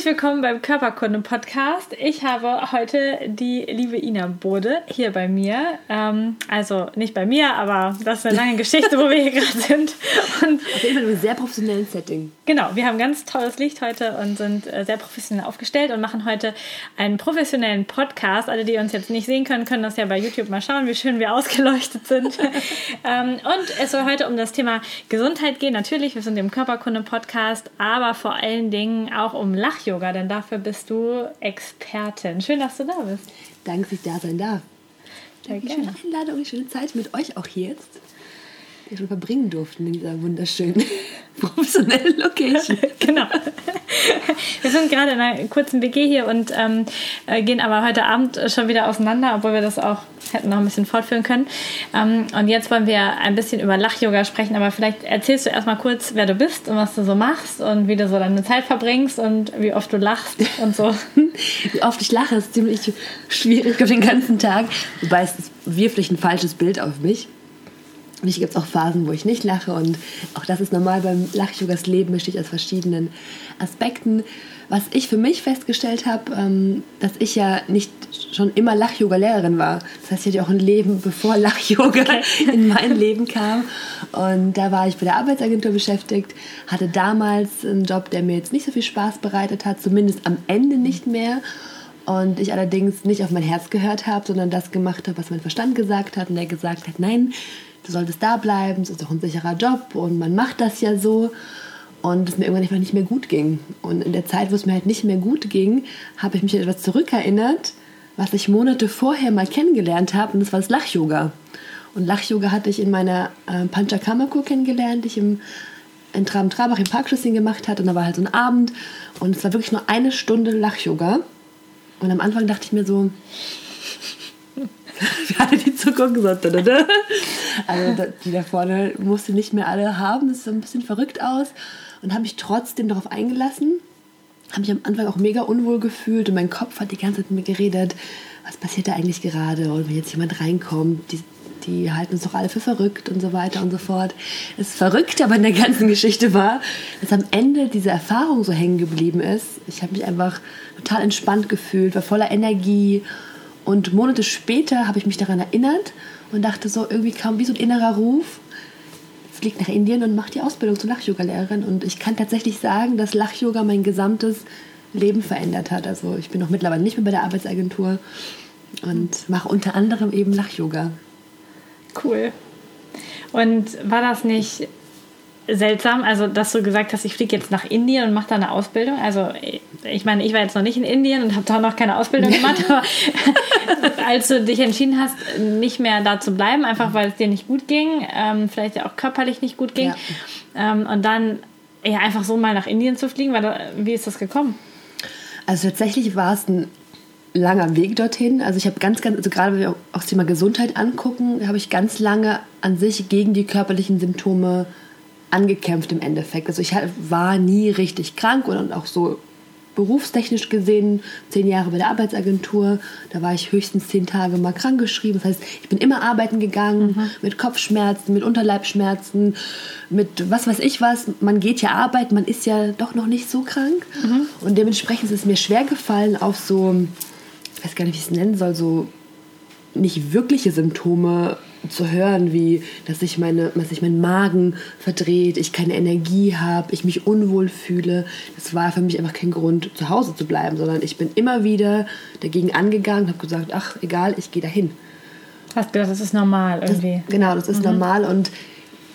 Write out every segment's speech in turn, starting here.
Herzlich willkommen beim Körperkunde-Podcast. Ich habe heute die liebe Ina Bode hier bei mir. Ähm, also nicht bei mir, aber das ist eine lange Geschichte, wo wir hier gerade sind. Und Auf jeden Fall in einem sehr professionellen Setting. Genau, wir haben ganz tolles Licht heute und sind äh, sehr professionell aufgestellt und machen heute einen professionellen Podcast. Alle, die uns jetzt nicht sehen können, können das ja bei YouTube mal schauen, wie schön wir ausgeleuchtet sind. ähm, und es soll heute um das Thema Gesundheit gehen. Natürlich, wir sind im Körperkunde-Podcast, aber vor allen Dingen auch um Lach-Yoga, denn dafür bist du Expertin. Schön, dass du da bist. Danke, dass ich da sein darf. Sehr gerne. Schöne Einladung, eine schöne Zeit mit euch auch hier jetzt wir schon verbringen durften in dieser wunderschönen professionellen Location. genau. Wir sind gerade in einer kurzen WG hier und ähm, äh, gehen aber heute Abend schon wieder auseinander, obwohl wir das auch hätten noch ein bisschen fortführen können. Ähm, und jetzt wollen wir ein bisschen über Lach-Yoga sprechen, aber vielleicht erzählst du erstmal kurz, wer du bist und was du so machst und wie du so deine Zeit verbringst und wie oft du lachst und so. wie oft ich lache, ist ziemlich schwierig den ganzen Tag. Wobei es wirft ein falsches Bild auf mich. Natürlich gibt es auch Phasen, wo ich nicht lache und auch das ist normal beim Lach-Yogas Leben, besteht aus verschiedenen Aspekten. Was ich für mich festgestellt habe, ähm, dass ich ja nicht schon immer Lach-Yoga-Lehrerin war. Das heißt, ich hatte auch ein Leben, bevor Lach-Yoga okay. in mein Leben kam. Und da war ich bei der Arbeitsagentur beschäftigt, hatte damals einen Job, der mir jetzt nicht so viel Spaß bereitet hat, zumindest am Ende nicht mehr. Und ich allerdings nicht auf mein Herz gehört habe, sondern das gemacht habe, was mein Verstand gesagt hat. Und der gesagt hat, nein, du solltest da bleiben, es ist doch ein sicherer Job und man macht das ja so. Und es mir irgendwann einfach nicht mehr gut ging. Und in der Zeit, wo es mir halt nicht mehr gut ging, habe ich mich an etwas zurückerinnert, was ich Monate vorher mal kennengelernt habe, und das war das Lach-Yoga. Und Lach-Yoga hatte ich in meiner äh, Panchakarma-Kur kennengelernt, die ich im, in Traben-Trabach im Parkschlüssel gemacht hatte. Und da war halt so ein Abend und es war wirklich nur eine Stunde Lach-Yoga. Und am Anfang dachte ich mir so, wir alle die sollten. Oder? Also die da vorne musste nicht mehr alle haben. Das sah ein bisschen verrückt aus. Und habe mich trotzdem darauf eingelassen. Habe mich am Anfang auch mega unwohl gefühlt und mein Kopf hat die ganze Zeit mit mir geredet. Was passiert da eigentlich gerade? Und wenn jetzt jemand reinkommt, die, die halten uns doch alle für verrückt und so weiter und so fort. Das Verrückte aber in der ganzen Geschichte war, dass am Ende diese Erfahrung so hängen geblieben ist. Ich habe mich einfach total entspannt gefühlt, war voller Energie und Monate später habe ich mich daran erinnert und dachte so, irgendwie kam wie so ein innerer Ruf, fliegt nach Indien und macht die Ausbildung zur Lach-Yoga-Lehrerin. Und ich kann tatsächlich sagen, dass Lach-Yoga mein gesamtes Leben verändert hat. Also ich bin auch mittlerweile nicht mehr bei der Arbeitsagentur und mache unter anderem eben Lach-Yoga. Cool. Und war das nicht seltsam, also dass du gesagt hast, ich fliege jetzt nach Indien und mache da eine Ausbildung. Also ich meine, ich war jetzt noch nicht in Indien und habe da noch keine Ausbildung gemacht, aber als du dich entschieden hast, nicht mehr da zu bleiben, einfach weil es dir nicht gut ging, ähm, vielleicht ja auch körperlich nicht gut ging, ja. ähm, und dann ja einfach so mal nach Indien zu fliegen, da, wie ist das gekommen? Also tatsächlich war es ein langer Weg dorthin. Also ich habe ganz, ganz, also gerade wenn wir auch das Thema Gesundheit angucken, habe ich ganz lange an sich gegen die körperlichen Symptome angekämpft im Endeffekt. Also ich war nie richtig krank und auch so berufstechnisch gesehen zehn Jahre bei der Arbeitsagentur. Da war ich höchstens zehn Tage mal krank geschrieben. Das heißt, ich bin immer arbeiten gegangen mhm. mit Kopfschmerzen, mit Unterleibschmerzen, mit was weiß ich was. Man geht ja arbeiten, man ist ja doch noch nicht so krank. Mhm. Und dementsprechend ist es mir schwer gefallen, auf so, ich weiß gar nicht, wie ich es nennen soll, so nicht wirkliche Symptome zu hören, wie dass sich meine, dass sich mein Magen verdreht, ich keine Energie habe, ich mich unwohl fühle. Das war für mich einfach kein Grund, zu Hause zu bleiben, sondern ich bin immer wieder dagegen angegangen, habe gesagt, ach egal, ich gehe dahin. Hast gedacht, das ist normal irgendwie. Das, genau, das ist mhm. normal und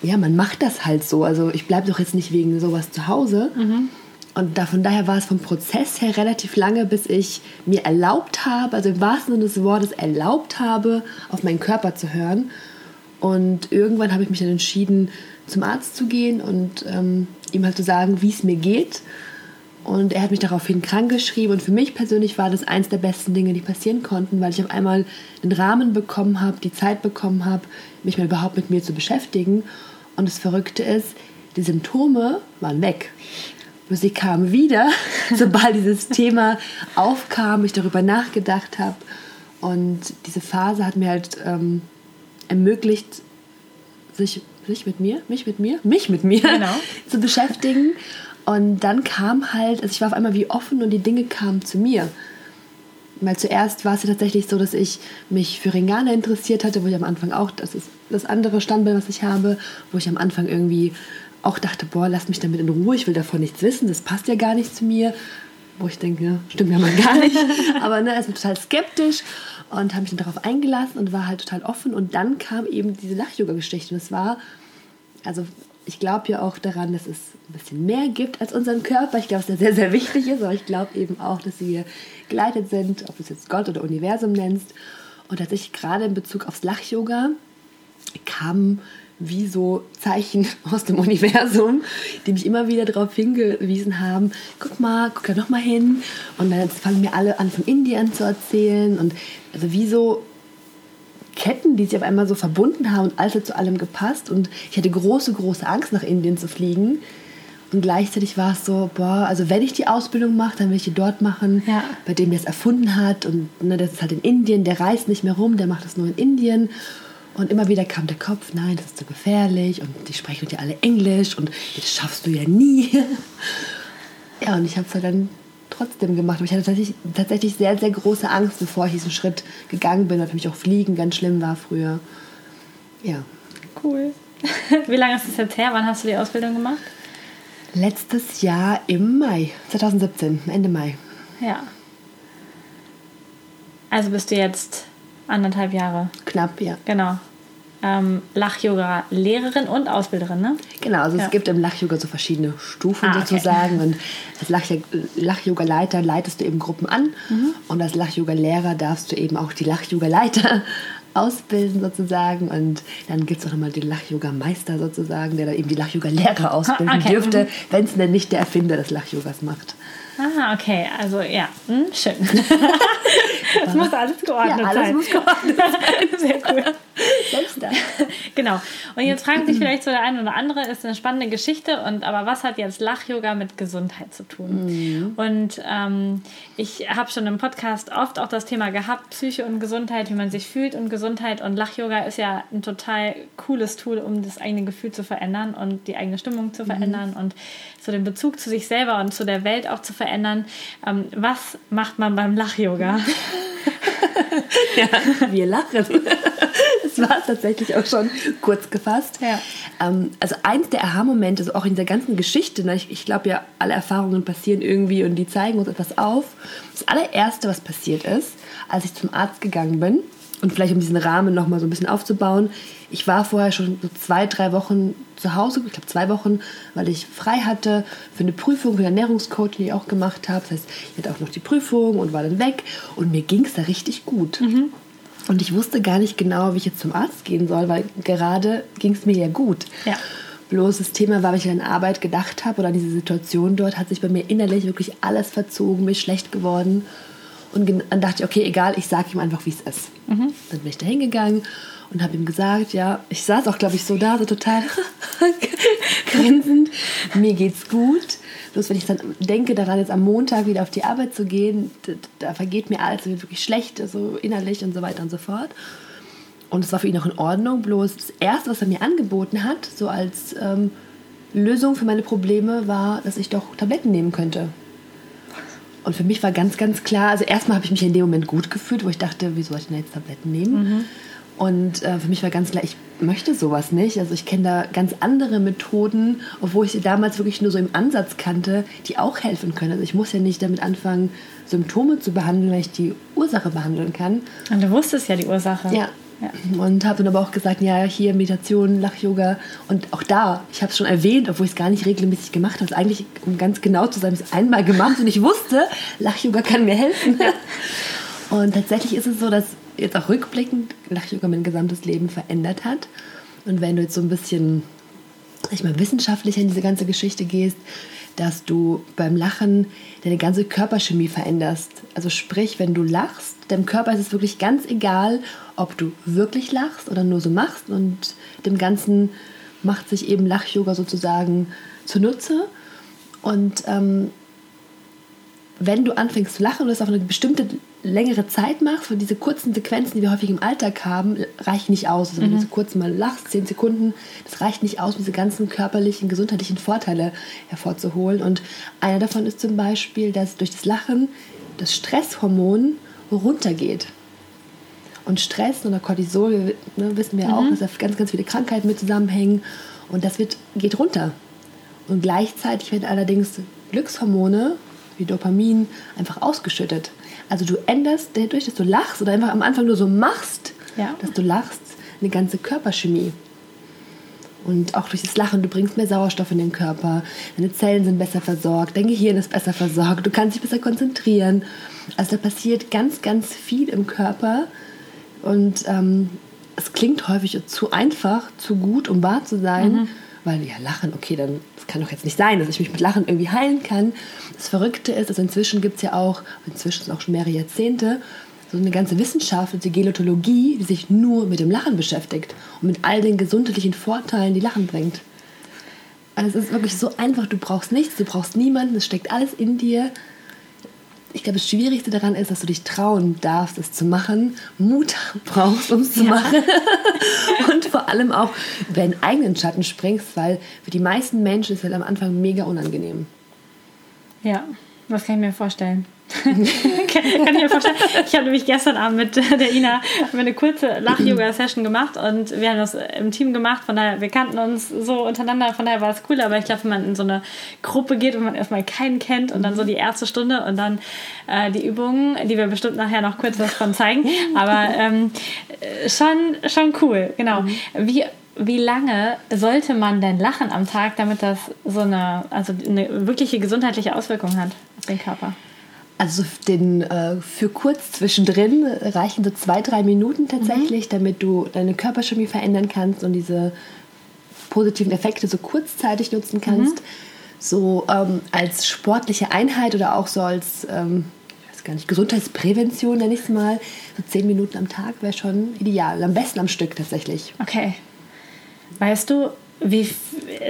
ja, man macht das halt so. Also ich bleibe doch jetzt nicht wegen sowas zu Hause. Mhm. Und da, von daher war es vom Prozess her relativ lange, bis ich mir erlaubt habe, also im wahrsten Sinne des Wortes erlaubt habe, auf meinen Körper zu hören. Und irgendwann habe ich mich dann entschieden, zum Arzt zu gehen und ähm, ihm halt zu sagen, wie es mir geht. Und er hat mich daraufhin krank geschrieben. Und für mich persönlich war das eins der besten Dinge, die passieren konnten, weil ich auf einmal den Rahmen bekommen habe, die Zeit bekommen habe, mich mal überhaupt mit mir zu beschäftigen. Und das Verrückte ist, die Symptome waren weg. Sie kamen wieder, sobald dieses Thema aufkam, ich darüber nachgedacht habe. Und diese Phase hat mir halt ähm, ermöglicht, sich, sich mit mir, mich mit mir, mich mit mir Genau. zu beschäftigen. Und dann kam halt, also ich war auf einmal wie offen und die Dinge kamen zu mir. Weil zuerst war es ja tatsächlich so, dass ich mich für Ringana interessiert hatte, wo ich am Anfang auch, das ist das andere Standbein, was ich habe, wo ich am Anfang irgendwie auch dachte, boah, lass mich damit in Ruhe, ich will davon nichts wissen, das passt ja gar nicht zu mir. Wo ich denke, stimmt ja mal gar nicht. Aber ne, er ist total skeptisch und habe mich dann darauf eingelassen und war halt total offen. Und dann kam eben diese Lach-Yoga-Geschichte. Und es war, also ich glaube ja auch daran, dass es ein bisschen mehr gibt als unseren Körper. Ich glaube, dass der sehr, sehr wichtig ist, aber ich glaube eben auch, dass wir geleitet sind, ob du es jetzt Gott oder Universum nennst. Und tatsächlich gerade in Bezug aufs Lach-Yoga kamen wie so Zeichen aus dem Universum, die mich immer wieder darauf hingewiesen haben, guck mal, guck da noch mal hin. Und dann fangen mir alle an, von Indien zu erzählen. Und also wie so Ketten, die sich auf einmal so verbunden haben und alles hat zu allem gepasst. Und ich hatte große, große Angst, nach Indien zu fliegen. Und gleichzeitig war es so, boah, also wenn ich die Ausbildung mache, dann will ich die dort machen, Ja. bei dem der es erfunden hat. Und ne, das ist halt in Indien, der reist nicht mehr rum, der macht das nur in Indien. Und immer wieder kam der Kopf, nein, das ist zu gefährlich und die sprechen ja alle Englisch und das schaffst du ja nie. Ja, und ich habe es halt dann trotzdem gemacht. Aber ich hatte tatsächlich, tatsächlich sehr, sehr große Angst, bevor ich diesen Schritt gegangen bin, weil für mich auch Fliegen ganz schlimm war früher. Ja. Cool. Wie lange ist das jetzt her? Wann hast du die Ausbildung gemacht? Letztes Jahr im Mai, 2017, Ende Mai. Ja. Also bist du jetzt anderthalb Jahre. Knapp, ja. Genau. Ähm, Lach-Yoga-Lehrerin und Ausbilderin, ne? Genau, also Ja. es gibt im Lach-Yoga so verschiedene Stufen Ah, okay. sozusagen. Und als Lach- Lach-Yoga-Leiter leitest du eben Gruppen an. Mhm. Und als Lach-Yoga-Lehrer darfst du eben auch die Lach-Yoga-Leiter ausbilden sozusagen. Und dann gibt es auch nochmal den Lach-Yoga-Meister sozusagen, der dann eben die Lach-Yoga-Lehrer ausbilden okay. dürfte, Mhm. wenn es denn nicht der Erfinder des Lach-Yogas macht. Ah, okay. Also ja, hm, schön. das muss alles geordnet Ja, alles sein. muss geordnet sein. Sehr cool. Selbst da. Genau. Und jetzt fragen sich vielleicht so der eine oder andere, ist eine spannende Geschichte, und aber was hat jetzt Lach-Yoga mit Gesundheit zu tun? Und ähm, ich habe schon im Podcast oft auch das Thema gehabt, Psyche und Gesundheit, wie man sich fühlt und Gesundheit. Und Lach-Yoga ist ja ein total cooles Tool, um das eigene Gefühl zu verändern und die eigene Stimmung zu verändern und so den Bezug zu sich selber und zu der Welt auch zu verändern. Ähm, was macht man beim Lach-Yoga? Ja, wir lachen. Das war es tatsächlich auch schon kurz gefasst. Ja. Ähm, also eins der Aha-Momente, so auch in dieser ganzen Geschichte, ne, ich, ich glaube ja, alle Erfahrungen passieren irgendwie und die zeigen uns etwas auf. Das allererste, was passiert ist, als ich zum Arzt gegangen bin, und vielleicht um diesen Rahmen nochmal so ein bisschen aufzubauen, ich war vorher schon so zwei, drei Wochen zu Hause, ich glaube zwei Wochen, weil ich frei hatte für eine Prüfung, für Ernährungscoach, die ich auch gemacht habe. Das heißt, ich hatte auch noch die Prüfung und war dann weg und mir ging es da richtig gut. Und ich wusste gar nicht genau, wie ich jetzt zum Arzt gehen soll, weil gerade ging es mir ja gut. Ja. Bloß das Thema war, wenn ich an Arbeit gedacht habe oder an diese Situation dort, hat sich bei mir innerlich wirklich alles verzogen, mir ist schlecht geworden. Und dann dachte ich, okay, egal, ich sage ihm einfach, wie es ist. Dann bin ich da hingegangen und habe ihm gesagt, ja, ich saß auch, glaube ich, so da, so total grinsend, mir geht's gut. Bloß wenn ich dann denke, daran jetzt am Montag wieder auf die Arbeit zu gehen, da, vergeht mir alles, mir wirklich schlecht, so innerlich und so weiter und so fort. Und es war für ihn auch in Ordnung. Bloß das Erste, was er mir angeboten hat, so als ähm, Lösung für meine Probleme, war, dass ich doch Tabletten nehmen könnte. Und für mich war ganz, ganz klar, also erstmal habe ich mich in dem Moment gut gefühlt, wo ich dachte, wieso soll ich denn jetzt Tabletten nehmen? Und äh, für mich war ganz klar, ich möchte sowas nicht. Also ich kenne da ganz andere Methoden, obwohl ich sie damals wirklich nur so im Ansatz kannte, die auch helfen können. Also ich muss ja nicht damit anfangen, Symptome zu behandeln, weil ich die Ursache behandeln kann. Und du wusstest ja die Ursache. Ja. Ja. Und habe dann aber auch gesagt, ja, hier Meditation, Lach-Yoga. Und auch da, ich habe es schon erwähnt, obwohl ich es gar nicht regelmäßig gemacht habe. Eigentlich, um ganz genau zu sein, habe ich es einmal gemacht und ich wusste, Lach-Yoga kann mir helfen. Und tatsächlich ist es so, dass jetzt auch rückblickend Lach-Yoga mein gesamtes Leben verändert hat. Und wenn du jetzt so ein bisschen, sag ich mal, wissenschaftlicher in diese ganze Geschichte gehst, dass du beim Lachen deine ganze Körperchemie veränderst. Also sprich, wenn du lachst, deinem Körper ist es wirklich ganz egal, ob du wirklich lachst oder nur so machst und dem Ganzen macht sich eben Lach-Yoga sozusagen zunutze. Und ähm, wenn du anfängst zu lachen und das auf eine bestimmte längere Zeit machst, weil diese kurzen Sequenzen, die wir häufig im Alltag haben, reichen nicht aus. Also wenn du so kurz mal lachst, zehn Sekunden, das reicht nicht aus, um diese ganzen körperlichen, gesundheitlichen Vorteile hervorzuholen. Und einer davon ist zum Beispiel, dass durch das Lachen das Stresshormon runtergeht. Und Stress oder Cortisol, ne, wissen wir auch, dass da ganz, ganz viele Krankheiten mit zusammenhängen. Und das wird, geht runter. Und gleichzeitig werden allerdings Glückshormone wie Dopamin einfach ausgeschüttet. Also du änderst dadurch, dass du lachst oder einfach am Anfang nur so machst, Ja. dass du lachst, eine ganze Körperchemie. Und auch durch das Lachen, du bringst mehr Sauerstoff in den Körper, deine Zellen sind besser versorgt, dein Gehirn ist besser versorgt, du kannst dich besser konzentrieren. Also da passiert ganz, ganz viel im Körper und ähm, es klingt häufig zu einfach, zu gut, um wahr zu sein, weil ja, Lachen, okay, dann das kann doch jetzt nicht sein, dass ich mich mit Lachen irgendwie heilen kann. Das Verrückte ist, also inzwischen gibt es ja auch, inzwischen sind auch schon mehrere Jahrzehnte, so eine ganze Wissenschaft, die Gelotologie, die sich nur mit dem Lachen beschäftigt und mit all den gesundheitlichen Vorteilen, die Lachen bringt. Also es ist wirklich so einfach, du brauchst nichts, du brauchst niemanden, es steckt alles in dir. Ich glaube, das Schwierigste daran ist, dass du dich trauen darfst, es zu machen, Mut brauchst, um es zu Ja. machen und vor allem auch über deinen eigenen Schatten springst, weil für die meisten Menschen ist es halt am Anfang mega unangenehm. Ja, das kann ich mir vorstellen. kann ich mir vorstellen. Ich habe nämlich gestern Abend mit der Ina eine kurze Lach-Yoga-Session gemacht und wir haben das im Team gemacht. Von daher, wir kannten uns so untereinander, von daher war es cool. Aber ich glaube, wenn man in so eine Gruppe geht und man erstmal keinen kennt und dann so die erste Stunde und dann äh, die Übungen, die wir bestimmt nachher noch kurz was von zeigen. Aber ähm, äh, schon, schon cool, genau. Wie wie lange sollte man denn lachen am Tag, damit das so eine, also eine wirkliche gesundheitliche Auswirkung hat auf den Körper? Also den, äh, für kurz zwischendrin reichen so zwei, drei Minuten tatsächlich, damit du deine Körperchemie verändern kannst und diese positiven Effekte so kurzzeitig nutzen kannst. So ähm, als sportliche Einheit oder auch so als, ähm, ich weiß gar nicht, Gesundheitsprävention nenne ich es mal. So zehn Minuten am Tag wäre schon ideal. Am besten am Stück tatsächlich. Okay. Weißt du, wie,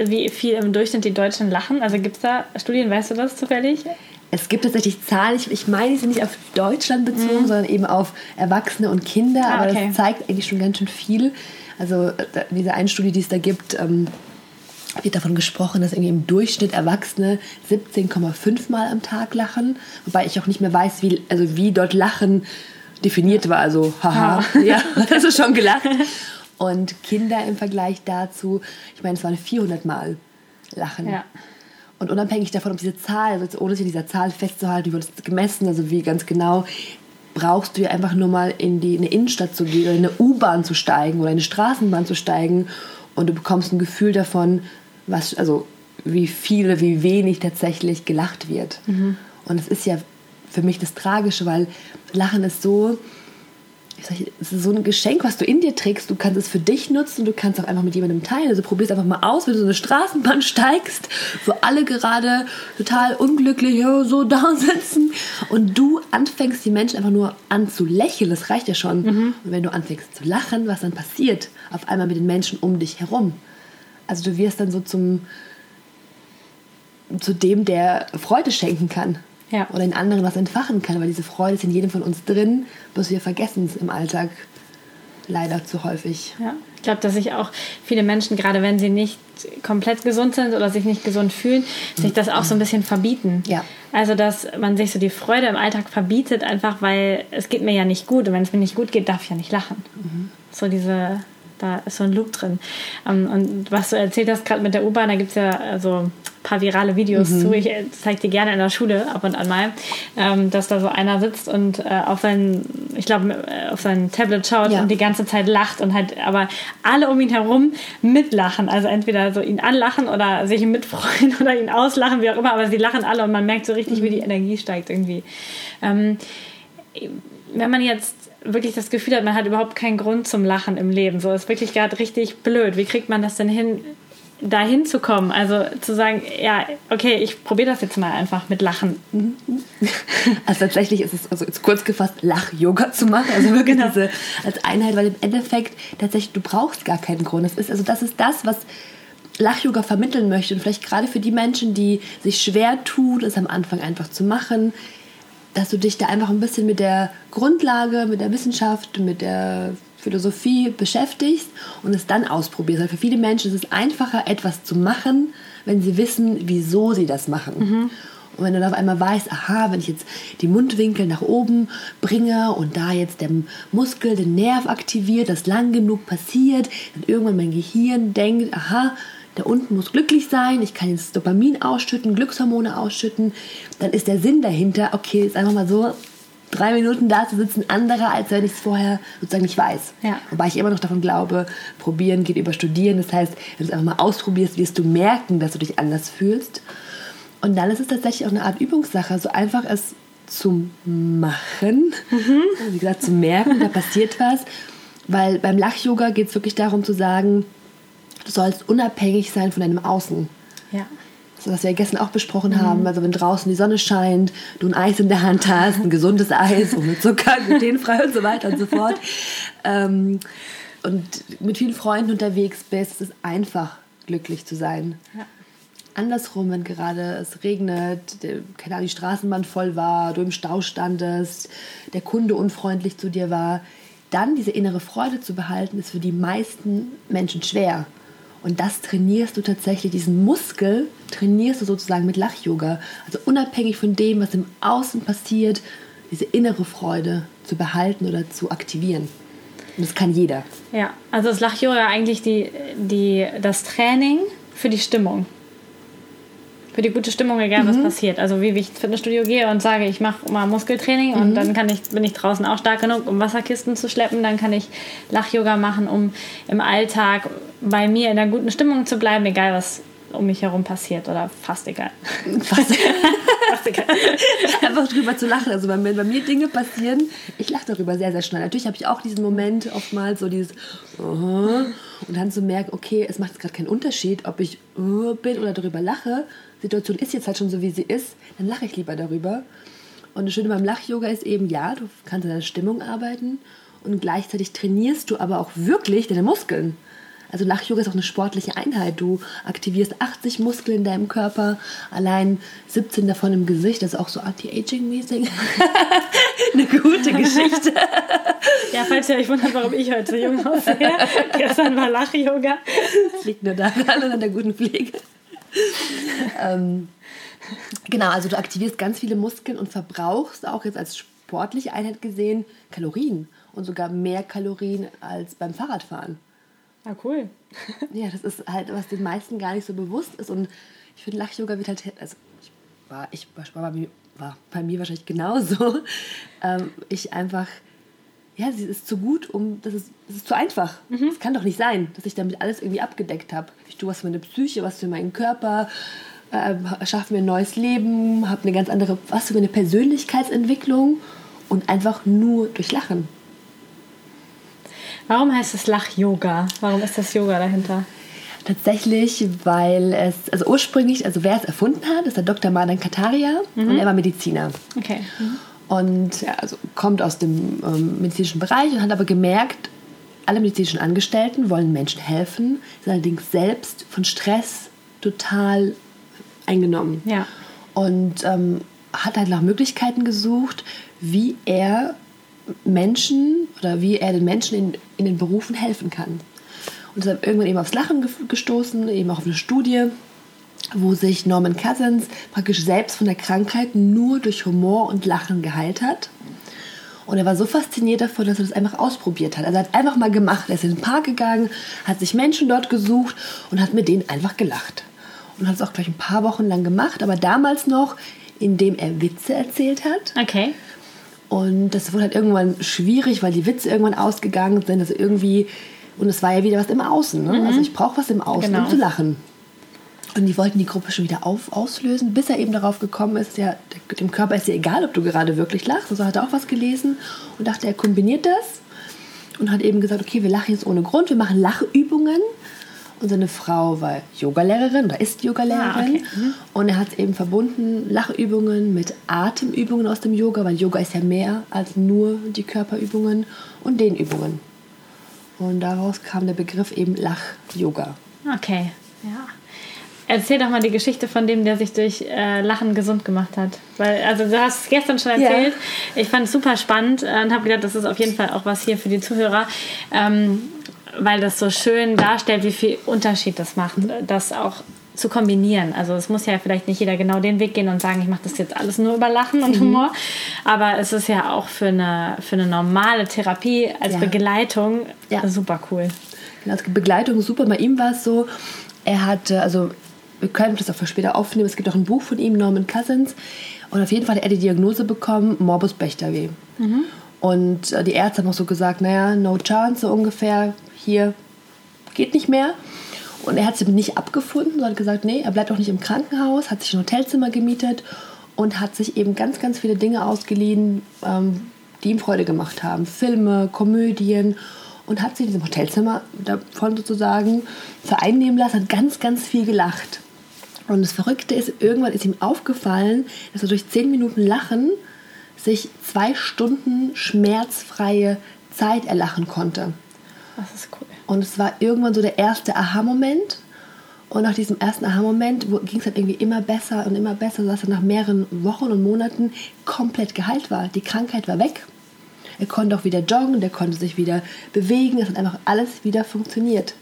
wie viel im Durchschnitt die Deutschen lachen? Also gibt es da Studien, weißt du das zufällig? Es gibt tatsächlich Zahlen, ich, ich meine, die sind nicht auf Deutschland bezogen, sondern eben auf Erwachsene und Kinder, Mhm. Ah, aber okay. das zeigt eigentlich schon ganz schön viel. Also äh, da- diese eine Studie, die es da gibt, ähm, wird davon gesprochen, dass irgendwie im Durchschnitt Erwachsene 17,5 Mal am Tag lachen, wobei ich auch nicht mehr weiß, wie, also wie dort Lachen definiert war. Also, haha, ja, hast du schon gelacht. Und Kinder im Vergleich dazu, ich meine, es waren 400 Mal Lachen. Ja. Und unabhängig davon, ob diese Zahl, also jetzt ohne sich dieser Zahl festzuhalten, wie wird es gemessen, also wie ganz genau, brauchst du ja einfach nur mal in die in eine Innenstadt zu gehen oder in eine U-Bahn zu steigen oder in eine Straßenbahn zu steigen und du bekommst ein Gefühl davon, was, also wie viel, wie wenig tatsächlich gelacht wird. Und es ist ja für mich das Tragische, weil Lachen ist so, ich es ist so ein Geschenk, was du in dir trägst. Du kannst es für dich nutzen, du kannst auch einfach mit jemandem teilen. Also probier es einfach mal aus, wenn du so eine Straßenbahn steigst, wo alle gerade total unglücklich so da sitzen und du anfängst, die Menschen einfach nur anzulächeln. Das reicht ja schon. Und wenn du anfängst zu lachen, was dann passiert? Auf einmal mit den Menschen um dich herum. Also du wirst dann so zum zu dem, der Freude schenken kann. Ja. Oder in anderen was entfachen kann, weil diese Freude ist in jedem von uns drin, bloß wir vergessen es im Alltag leider zu häufig. Ja, ich glaube, dass sich auch viele Menschen, gerade wenn sie nicht komplett gesund sind oder sich nicht gesund fühlen, sich das auch so ein bisschen verbieten. Ja. Also, dass man sich so die Freude im Alltag verbietet, einfach weil es geht mir ja nicht gut. Und wenn es mir nicht gut geht, darf ich ja nicht lachen. So diese, da ist so ein Loop drin. Ähm, Und was du erzählt hast, gerade mit der U-Bahn, da gibt es ja also ein paar virale Videos zu. Ich zeige dir gerne in der Schule ab und an mal, ähm, dass da so einer sitzt und äh, auf sein, ich glaube, äh, auf sein Tablet schaut Ja. und die ganze Zeit lacht und halt aber alle um ihn herum mitlachen. Also entweder so ihn anlachen oder sich mitfreuen oder ihn auslachen, wie auch immer, aber sie lachen alle und man merkt so richtig, wie die Energie steigt irgendwie. Ähm, wenn man jetzt wirklich das Gefühl hat, man hat überhaupt keinen Grund zum Lachen im Leben, so ist wirklich gerade richtig blöd. Wie kriegt man das denn hin, dahin zu kommen, also zu sagen, ja, okay, ich probiere das jetzt mal einfach mit Lachen. Also tatsächlich ist es also jetzt kurz gefasst, Lach-Yoga zu machen, also wirklich Genau. diese als Einheit, weil im Endeffekt tatsächlich du brauchst gar keinen Grund. Das ist also das ist das, was Lach-Yoga vermitteln möchte und vielleicht gerade für die Menschen, die sich schwer tun, es am Anfang einfach zu machen, dass du dich da einfach ein bisschen mit der Grundlage, mit der Wissenschaft, mit der Philosophie beschäftigst und es dann ausprobierst. Weil für viele Menschen ist es einfacher, etwas zu machen, wenn sie wissen, wieso sie das machen. Und wenn du dann auf einmal weißt, aha, wenn ich jetzt die Mundwinkel nach oben bringe und da jetzt der Muskel, den Nerv aktiviert, das lang genug passiert, dann irgendwann mein Gehirn denkt, aha, der unten muss glücklich sein, ich kann jetzt Dopamin ausschütten, Glückshormone ausschütten, dann ist der Sinn dahinter, okay, ist einfach mal so, drei Minuten da zu sitzen, anderer, als wenn ich es vorher sozusagen nicht weiß. Ja. Wobei ich immer noch davon glaube, probieren geht über studieren. Das heißt, wenn du es einfach mal ausprobierst, wirst du merken, dass du dich anders fühlst. Und dann ist es tatsächlich auch eine Art Übungssache, so einfach es zu machen, wie gesagt, zu merken, da passiert was. Weil beim Lach-Yoga geht es wirklich darum zu sagen, du sollst unabhängig sein von deinem Außen. Ja. So, was wir gestern auch besprochen haben. Also wenn draußen die Sonne scheint, du ein Eis in der Hand hast, ein gesundes Eis ohne Zucker, glutenfrei und so weiter und so fort. Ähm, und mit vielen Freunden unterwegs bist, ist es einfach glücklich zu sein. Ja. Andersrum, wenn gerade es regnet, der, keine Ahnung, die Straßenbahn voll war, du im Stau standest, der Kunde unfreundlich zu dir war, dann diese innere Freude zu behalten, ist für die meisten Menschen schwer. Und das trainierst du tatsächlich, diesen Muskel trainierst du sozusagen mit Lach-Yoga. Also unabhängig von dem, was im Außen passiert, diese innere Freude zu behalten oder zu aktivieren. Und das kann jeder. Ja, also ist Lach-Yoga eigentlich die, die, das Training für die Stimmung. Für die gute Stimmung, egal Mhm. was passiert. Also wie ich ins Fitnessstudio gehe und sage, ich mache mal Muskeltraining Mhm. und dann kann ich, bin ich draußen auch stark genug, um Wasserkisten zu schleppen. Dann kann ich Lach-Yoga machen, um im Alltag bei mir in einer guten Stimmung zu bleiben, egal was um mich herum passiert oder fast egal. Fast. Fast egal. einfach drüber zu lachen. Also wenn bei mir Dinge passieren, ich lache darüber sehr, sehr schnell. Natürlich habe ich auch diesen Moment oftmals, so dieses Aha, und dann zu merken, okay, es macht jetzt gerade keinen Unterschied, ob ich uh, bin oder darüber lache. Die Situation ist jetzt halt schon so, wie sie ist, dann lache ich lieber darüber. Und das Schöne beim Lach-Yoga ist eben, ja, du kannst an deiner Stimmung arbeiten und gleichzeitig trainierst du aber auch wirklich deine Muskeln. Also Lach-Yoga ist auch eine sportliche Einheit. Du aktivierst 80 Muskeln in deinem Körper, allein 17 davon im Gesicht. Das ist auch so anti-aging-mäßig. eine gute Geschichte. Ja, falls ihr euch wundert, warum ich heute so jung aussehe. Gestern war Lach-Yoga. Das liegt nur daran und an der guten Pflege. ähm, genau, also du aktivierst ganz viele Muskeln und verbrauchst auch jetzt als sportliche Einheit gesehen Kalorien und sogar mehr Kalorien als beim Fahrradfahren. Ah, cool. Ja, das ist halt, was den meisten gar nicht so bewusst ist. Und ich finde, Lach-Yoga wird halt, also ich war, ich war, bei, mir, war bei mir wahrscheinlich genauso. Ähm, ich einfach, ja, sie ist zu gut, um, das ist, das ist zu einfach. Es kann doch nicht sein, dass ich damit alles irgendwie abgedeckt habe. Ich tue was für meine Psyche, was für meinen Körper, äh, schaffe mir ein neues Leben, habe eine ganz andere, was für eine Persönlichkeitsentwicklung und einfach nur durch Lachen. Warum heißt es Lach-Yoga? Warum ist das Yoga dahinter? Tatsächlich, weil es, also ursprünglich, also wer es erfunden hat, ist der Dr. Madan Kataria und er war Mediziner. Okay. Und ja, also kommt aus dem ähm, medizinischen Bereich und hat aber gemerkt, alle medizinischen Angestellten wollen Menschen helfen, sind allerdings selbst von Stress total eingenommen. Ja. Und ähm, hat halt nach Möglichkeiten gesucht, wie er Menschen oder wie er den Menschen in, in den Berufen helfen kann. Und dann irgendwann eben aufs Lachen ge- gestoßen, eben auch auf eine Studie, wo sich Norman Cousins praktisch selbst von der Krankheit nur durch Humor und Lachen geheilt hat. Und er war so fasziniert davon, dass er das einfach ausprobiert hat. Also er hat einfach mal gemacht. Er ist in den Park gegangen, hat sich Menschen dort gesucht und hat mit denen einfach gelacht. Und hat es auch gleich ein paar Wochen lang gemacht, aber damals noch, indem er Witze erzählt hat. Okay. Und das wurde halt irgendwann schwierig, weil die Witze irgendwann ausgegangen sind. Also irgendwie, und es war ja wieder was im Außen. Ne? Also ich brauche was im Außen, Genau. um zu lachen. Und die wollten die Gruppe schon wieder auf, auslösen, bis er eben darauf gekommen ist, ja, dem Körper ist ja egal, ob du gerade wirklich lachst. Also hat er auch was gelesen und dachte, er kombiniert das und hat eben gesagt, okay, wir lachen jetzt ohne Grund, wir machen Lachübungen. Und seine Frau war Yogalehrerin oder ist Yogalehrerin. Ah, okay. Mhm. Und er hat eben verbunden Lachübungen mit Atemübungen aus dem Yoga, weil Yoga ist ja mehr als nur die Körperübungen und Dehnübungen. Und daraus kam der Begriff eben Lach-Yoga. Okay, ja. Erzähl doch mal die Geschichte von dem, der sich durch äh, Lachen gesund gemacht hat. Weil, also du hast es gestern schon erzählt. Ja. Ich fand es super spannend äh, und habe gedacht, das ist auf jeden Fall auch was hier für die Zuhörer. Ähm, weil das so schön darstellt, wie viel Unterschied das macht, das auch zu kombinieren. Also es muss ja vielleicht nicht jeder genau den Weg gehen und sagen, ich mache das jetzt alles nur über Lachen und mhm. Humor, aber es ist ja auch für eine, für eine normale Therapie als ja. Begleitung ja. super cool. Genau, als Begleitung super. Bei ihm war es so, er hatte, also wir können das auch für später aufnehmen. Es gibt auch ein Buch von ihm, Norman Cousins. Und auf jeden Fall hat er die Diagnose bekommen, Morbus Bechterew. Mhm. Und äh, die Ärzte haben auch so gesagt, naja, no chance, so ungefähr, hier geht nicht mehr. Und er hat sich nicht abgefunden, sondern gesagt, nee, er bleibt auch nicht im Krankenhaus, hat sich ein Hotelzimmer gemietet und hat sich eben ganz, ganz viele Dinge ausgeliehen, ähm, die ihm Freude gemacht haben. Filme, Komödien und hat sich in diesem Hotelzimmer davon sozusagen vereinnehmen lassen, hat ganz, ganz viel gelacht. Und das Verrückte ist, irgendwann ist ihm aufgefallen, dass er durch zehn Minuten Lachen sich zwei Stunden schmerzfreie Zeit erlachen konnte. Das ist cool. Und es war irgendwann so der erste Aha-Moment. Und nach diesem ersten Aha-Moment ging es halt irgendwie immer besser und immer besser, sodass er nach mehreren Wochen und Monaten komplett geheilt war. Die Krankheit war weg. Er konnte auch wieder joggen, der konnte sich wieder bewegen. Es hat einfach alles wieder funktioniert.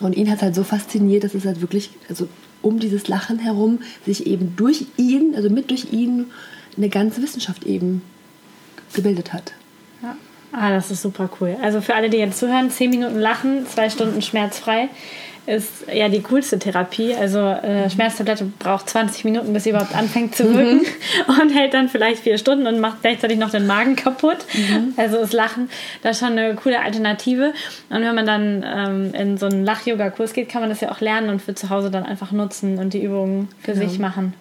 Und ihn hat es halt so fasziniert, dass es halt wirklich, also um dieses Lachen herum, sich eben durch ihn, also mit durch ihn, eine ganze Wissenschaft eben gebildet hat. Ah, das ist super cool. Also für alle, die jetzt zuhören, 10 Minuten lachen, zwei Stunden schmerzfrei ist ja die coolste Therapie. Also äh, mhm. Schmerztablette braucht 20 Minuten, bis sie überhaupt anfängt zu wirken mhm. und hält dann vielleicht vier Stunden und macht gleichzeitig noch den Magen kaputt. Mhm. Also ist Lachen da schon eine coole Alternative. Und wenn man dann ähm, in so einen Lach-Yoga-Kurs geht, kann man das ja auch lernen und für zu Hause dann einfach nutzen und die Übungen für genau. sich machen.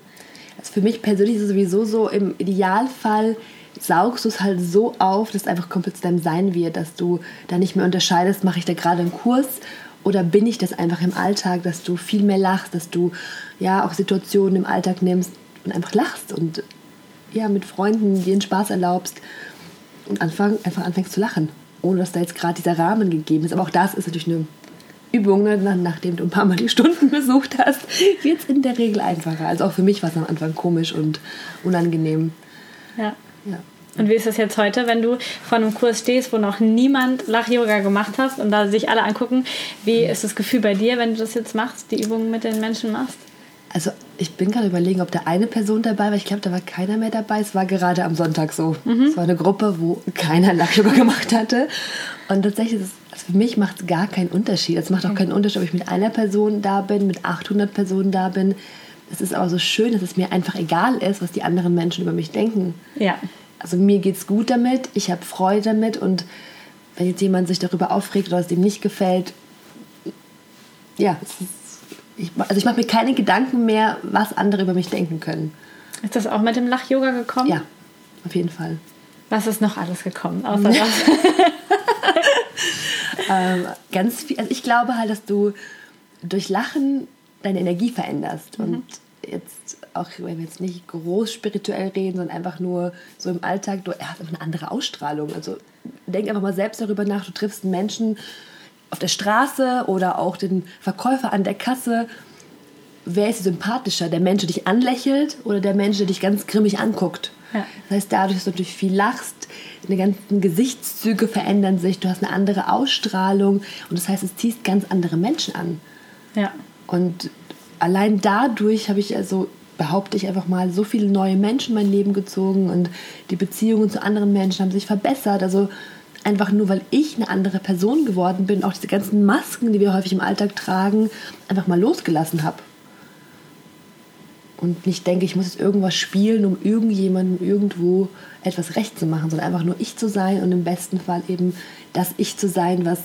Also für mich persönlich ist es sowieso so, im Idealfall saugst du es halt so auf, dass es einfach komplett zu deinem Sein wird, dass du da nicht mehr unterscheidest, mache ich da gerade einen Kurs oder bin ich das einfach im Alltag, dass du viel mehr lachst, dass du ja auch Situationen im Alltag nimmst und einfach lachst und ja mit Freunden dir Spaß erlaubst und anfang, einfach anfängst zu lachen, ohne dass da jetzt gerade dieser Rahmen gegeben ist. Aber auch das ist natürlich eine Übung, ne? nachdem du ein paar Mal die Stunden besucht hast, wird es in der Regel einfacher. Also auch für mich war es am Anfang komisch und unangenehm. Ja. Ja. Und wie ist das jetzt heute, wenn du vor einem Kurs stehst, wo noch niemand Lach-Yoga gemacht hast und da sich alle angucken? Wie ist das Gefühl bei dir, wenn du das jetzt machst, die Übungen mit den Menschen machst? Also ich bin gerade überlegen, ob da eine Person dabei war. Ich glaube, da war keiner mehr dabei. Es war gerade am Sonntag so. Mhm. Es war eine Gruppe, wo keiner Lach-Yoga gemacht hatte. Und tatsächlich, ist es, also für mich macht es gar keinen Unterschied. Es macht auch keinen Unterschied, ob ich mit einer Person da bin, mit 800 Personen da bin. Es ist aber so schön, dass es mir einfach egal ist, was die anderen Menschen über mich denken. Ja also mir geht es gut damit, ich habe Freude damit und wenn jetzt jemand sich darüber aufregt oder es ihm nicht gefällt, ja, ist, ich, also ich mache mir keine Gedanken mehr, was andere über mich denken können. Ist das auch mit dem Lach-Yoga gekommen? Ja, auf jeden Fall. Was ist noch alles gekommen, außer das? ähm, ganz viel. Also ich glaube halt, dass du durch Lachen deine Energie veränderst. Mhm. Und jetzt auch, wenn wir jetzt nicht groß spirituell reden, sondern einfach nur so im Alltag, du hast einfach eine andere Ausstrahlung. Also denk einfach mal selbst darüber nach, du triffst einen Menschen auf der Straße oder auch den Verkäufer an der Kasse. Wer ist sympathischer? Der Mensch, der dich anlächelt oder der Mensch, der dich ganz grimmig anguckt? Ja. Das heißt, dadurch, dass du natürlich viel lachst, deine ganzen Gesichtszüge verändern sich, du hast eine andere Ausstrahlung und das heißt, es ziehst ganz andere Menschen an. Ja. Und allein dadurch habe ich also behaupte ich einfach mal, so viele neue Menschen in mein Leben gezogen und die Beziehungen zu anderen Menschen haben sich verbessert. Also einfach nur, weil ich eine andere Person geworden bin, auch diese ganzen Masken, die wir häufig im Alltag tragen, einfach mal losgelassen habe. Und nicht denke, ich muss jetzt irgendwas spielen, um irgendjemandem irgendwo etwas recht zu machen, sondern einfach nur ich zu sein und im besten Fall eben das Ich zu sein, was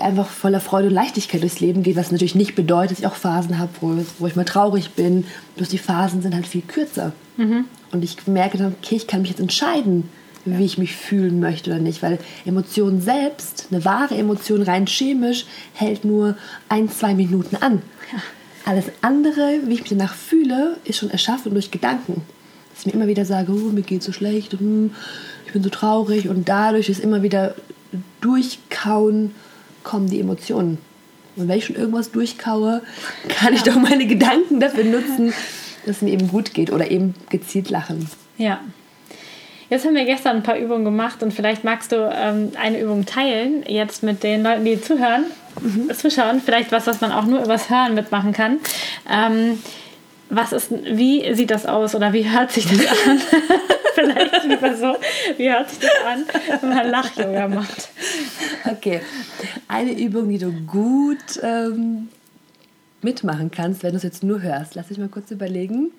einfach voller Freude und Leichtigkeit durchs Leben geht, was natürlich nicht bedeutet, dass ich auch Phasen habe, wo, wo ich mal traurig bin. Bloß die Phasen sind halt viel kürzer. Mhm. Und ich merke dann, okay, ich kann mich jetzt entscheiden, wie ich mich fühlen möchte oder nicht. Weil Emotion selbst, eine wahre Emotion rein chemisch, hält nur ein, zwei Minuten an. Ja. Alles andere, wie ich mich danach fühle, ist schon erschaffen durch Gedanken. Dass ich mir immer wieder sage, oh, mir geht so schlecht, hm, ich bin so traurig und dadurch ist immer wieder durchkauen, kommen die Emotionen. Und wenn ich schon irgendwas durchkaue, kann ich doch meine Gedanken dafür nutzen, dass es mir eben gut geht oder eben gezielt lachen. Ja. Jetzt haben wir gestern ein paar Übungen gemacht und vielleicht magst du ähm, eine Übung teilen, jetzt mit den Leuten, die zuhören, mhm. zuschauen. Vielleicht was, was man auch nur übers Hören mitmachen kann. Ähm, was ist, wie sieht das aus oder wie hört sich das an? vielleicht lieber so, wie hört sich das an, wenn man Lach-Yoga macht? Okay, eine Übung, die du gut ähm, mitmachen kannst, wenn du es jetzt nur hörst. Lass mich mal kurz überlegen.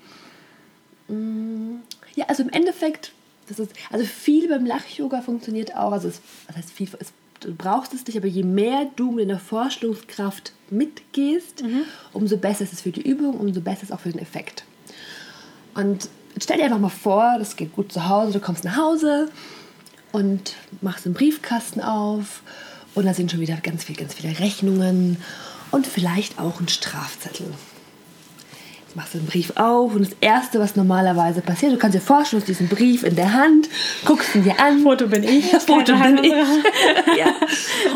Mm, ja, also im Endeffekt das ist, also viel beim Lach-Yoga funktioniert auch. Also es, das heißt viel, es, du brauchst es nicht, aber je mehr du mit der Vorstellungskraft mitgehst, mhm. umso besser ist es für die Übung, umso besser ist es auch für den Effekt. Und stell dir einfach mal vor, das geht gut zu Hause, du kommst nach Hause und machst einen Briefkasten auf und da sind schon wieder ganz, viel, ganz viele Rechnungen und vielleicht auch ein Strafzettel machst du den Brief auf und das Erste, was normalerweise passiert, du kannst dir vorstellen, du hast diesen Brief in der Hand, guckst ihn dir an. Foto bin ich. Foto bin ich. ja.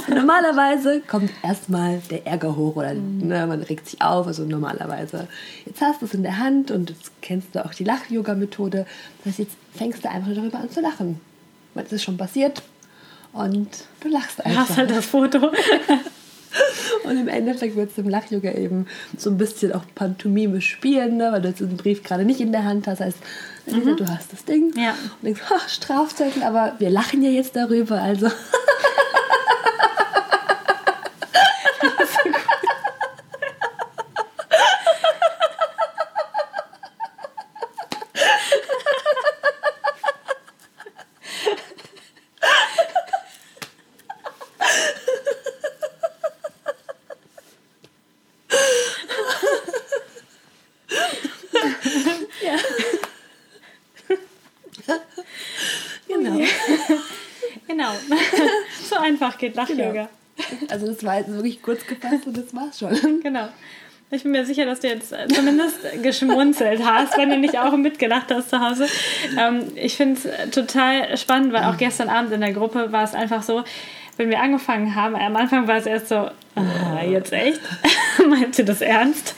Und normalerweise kommt erstmal der Ärger hoch oder mhm. ne, man regt sich auf, also normalerweise. Jetzt hast du es in der Hand und jetzt kennst du auch die Lach-Yoga-Methode. Das heißt, jetzt fängst du einfach darüber an zu lachen. Weil es ist schon passiert und du lachst einfach. Du hast halt das Foto. Und im Endeffekt wird es im Lach-Yoga eben so ein bisschen auch Pantomime spielen, ne? weil du jetzt den Brief gerade nicht in der Hand hast. Heißt, mhm. du hast das Ding ja. und denkst, oh, Strafzettel, aber wir lachen ja jetzt darüber, also. geht Lach-Yoga. Genau. Also das war jetzt wirklich kurz gefasst und das war's schon. Genau. Ich bin mir sicher, dass du jetzt zumindest geschmunzelt hast, wenn du nicht auch mitgelacht hast zu Hause. Ähm, ich finde es total spannend, weil auch gestern Abend in der Gruppe war es einfach so, wenn wir angefangen haben, am Anfang war es erst so, ah, jetzt echt? Meint ihr das ernst?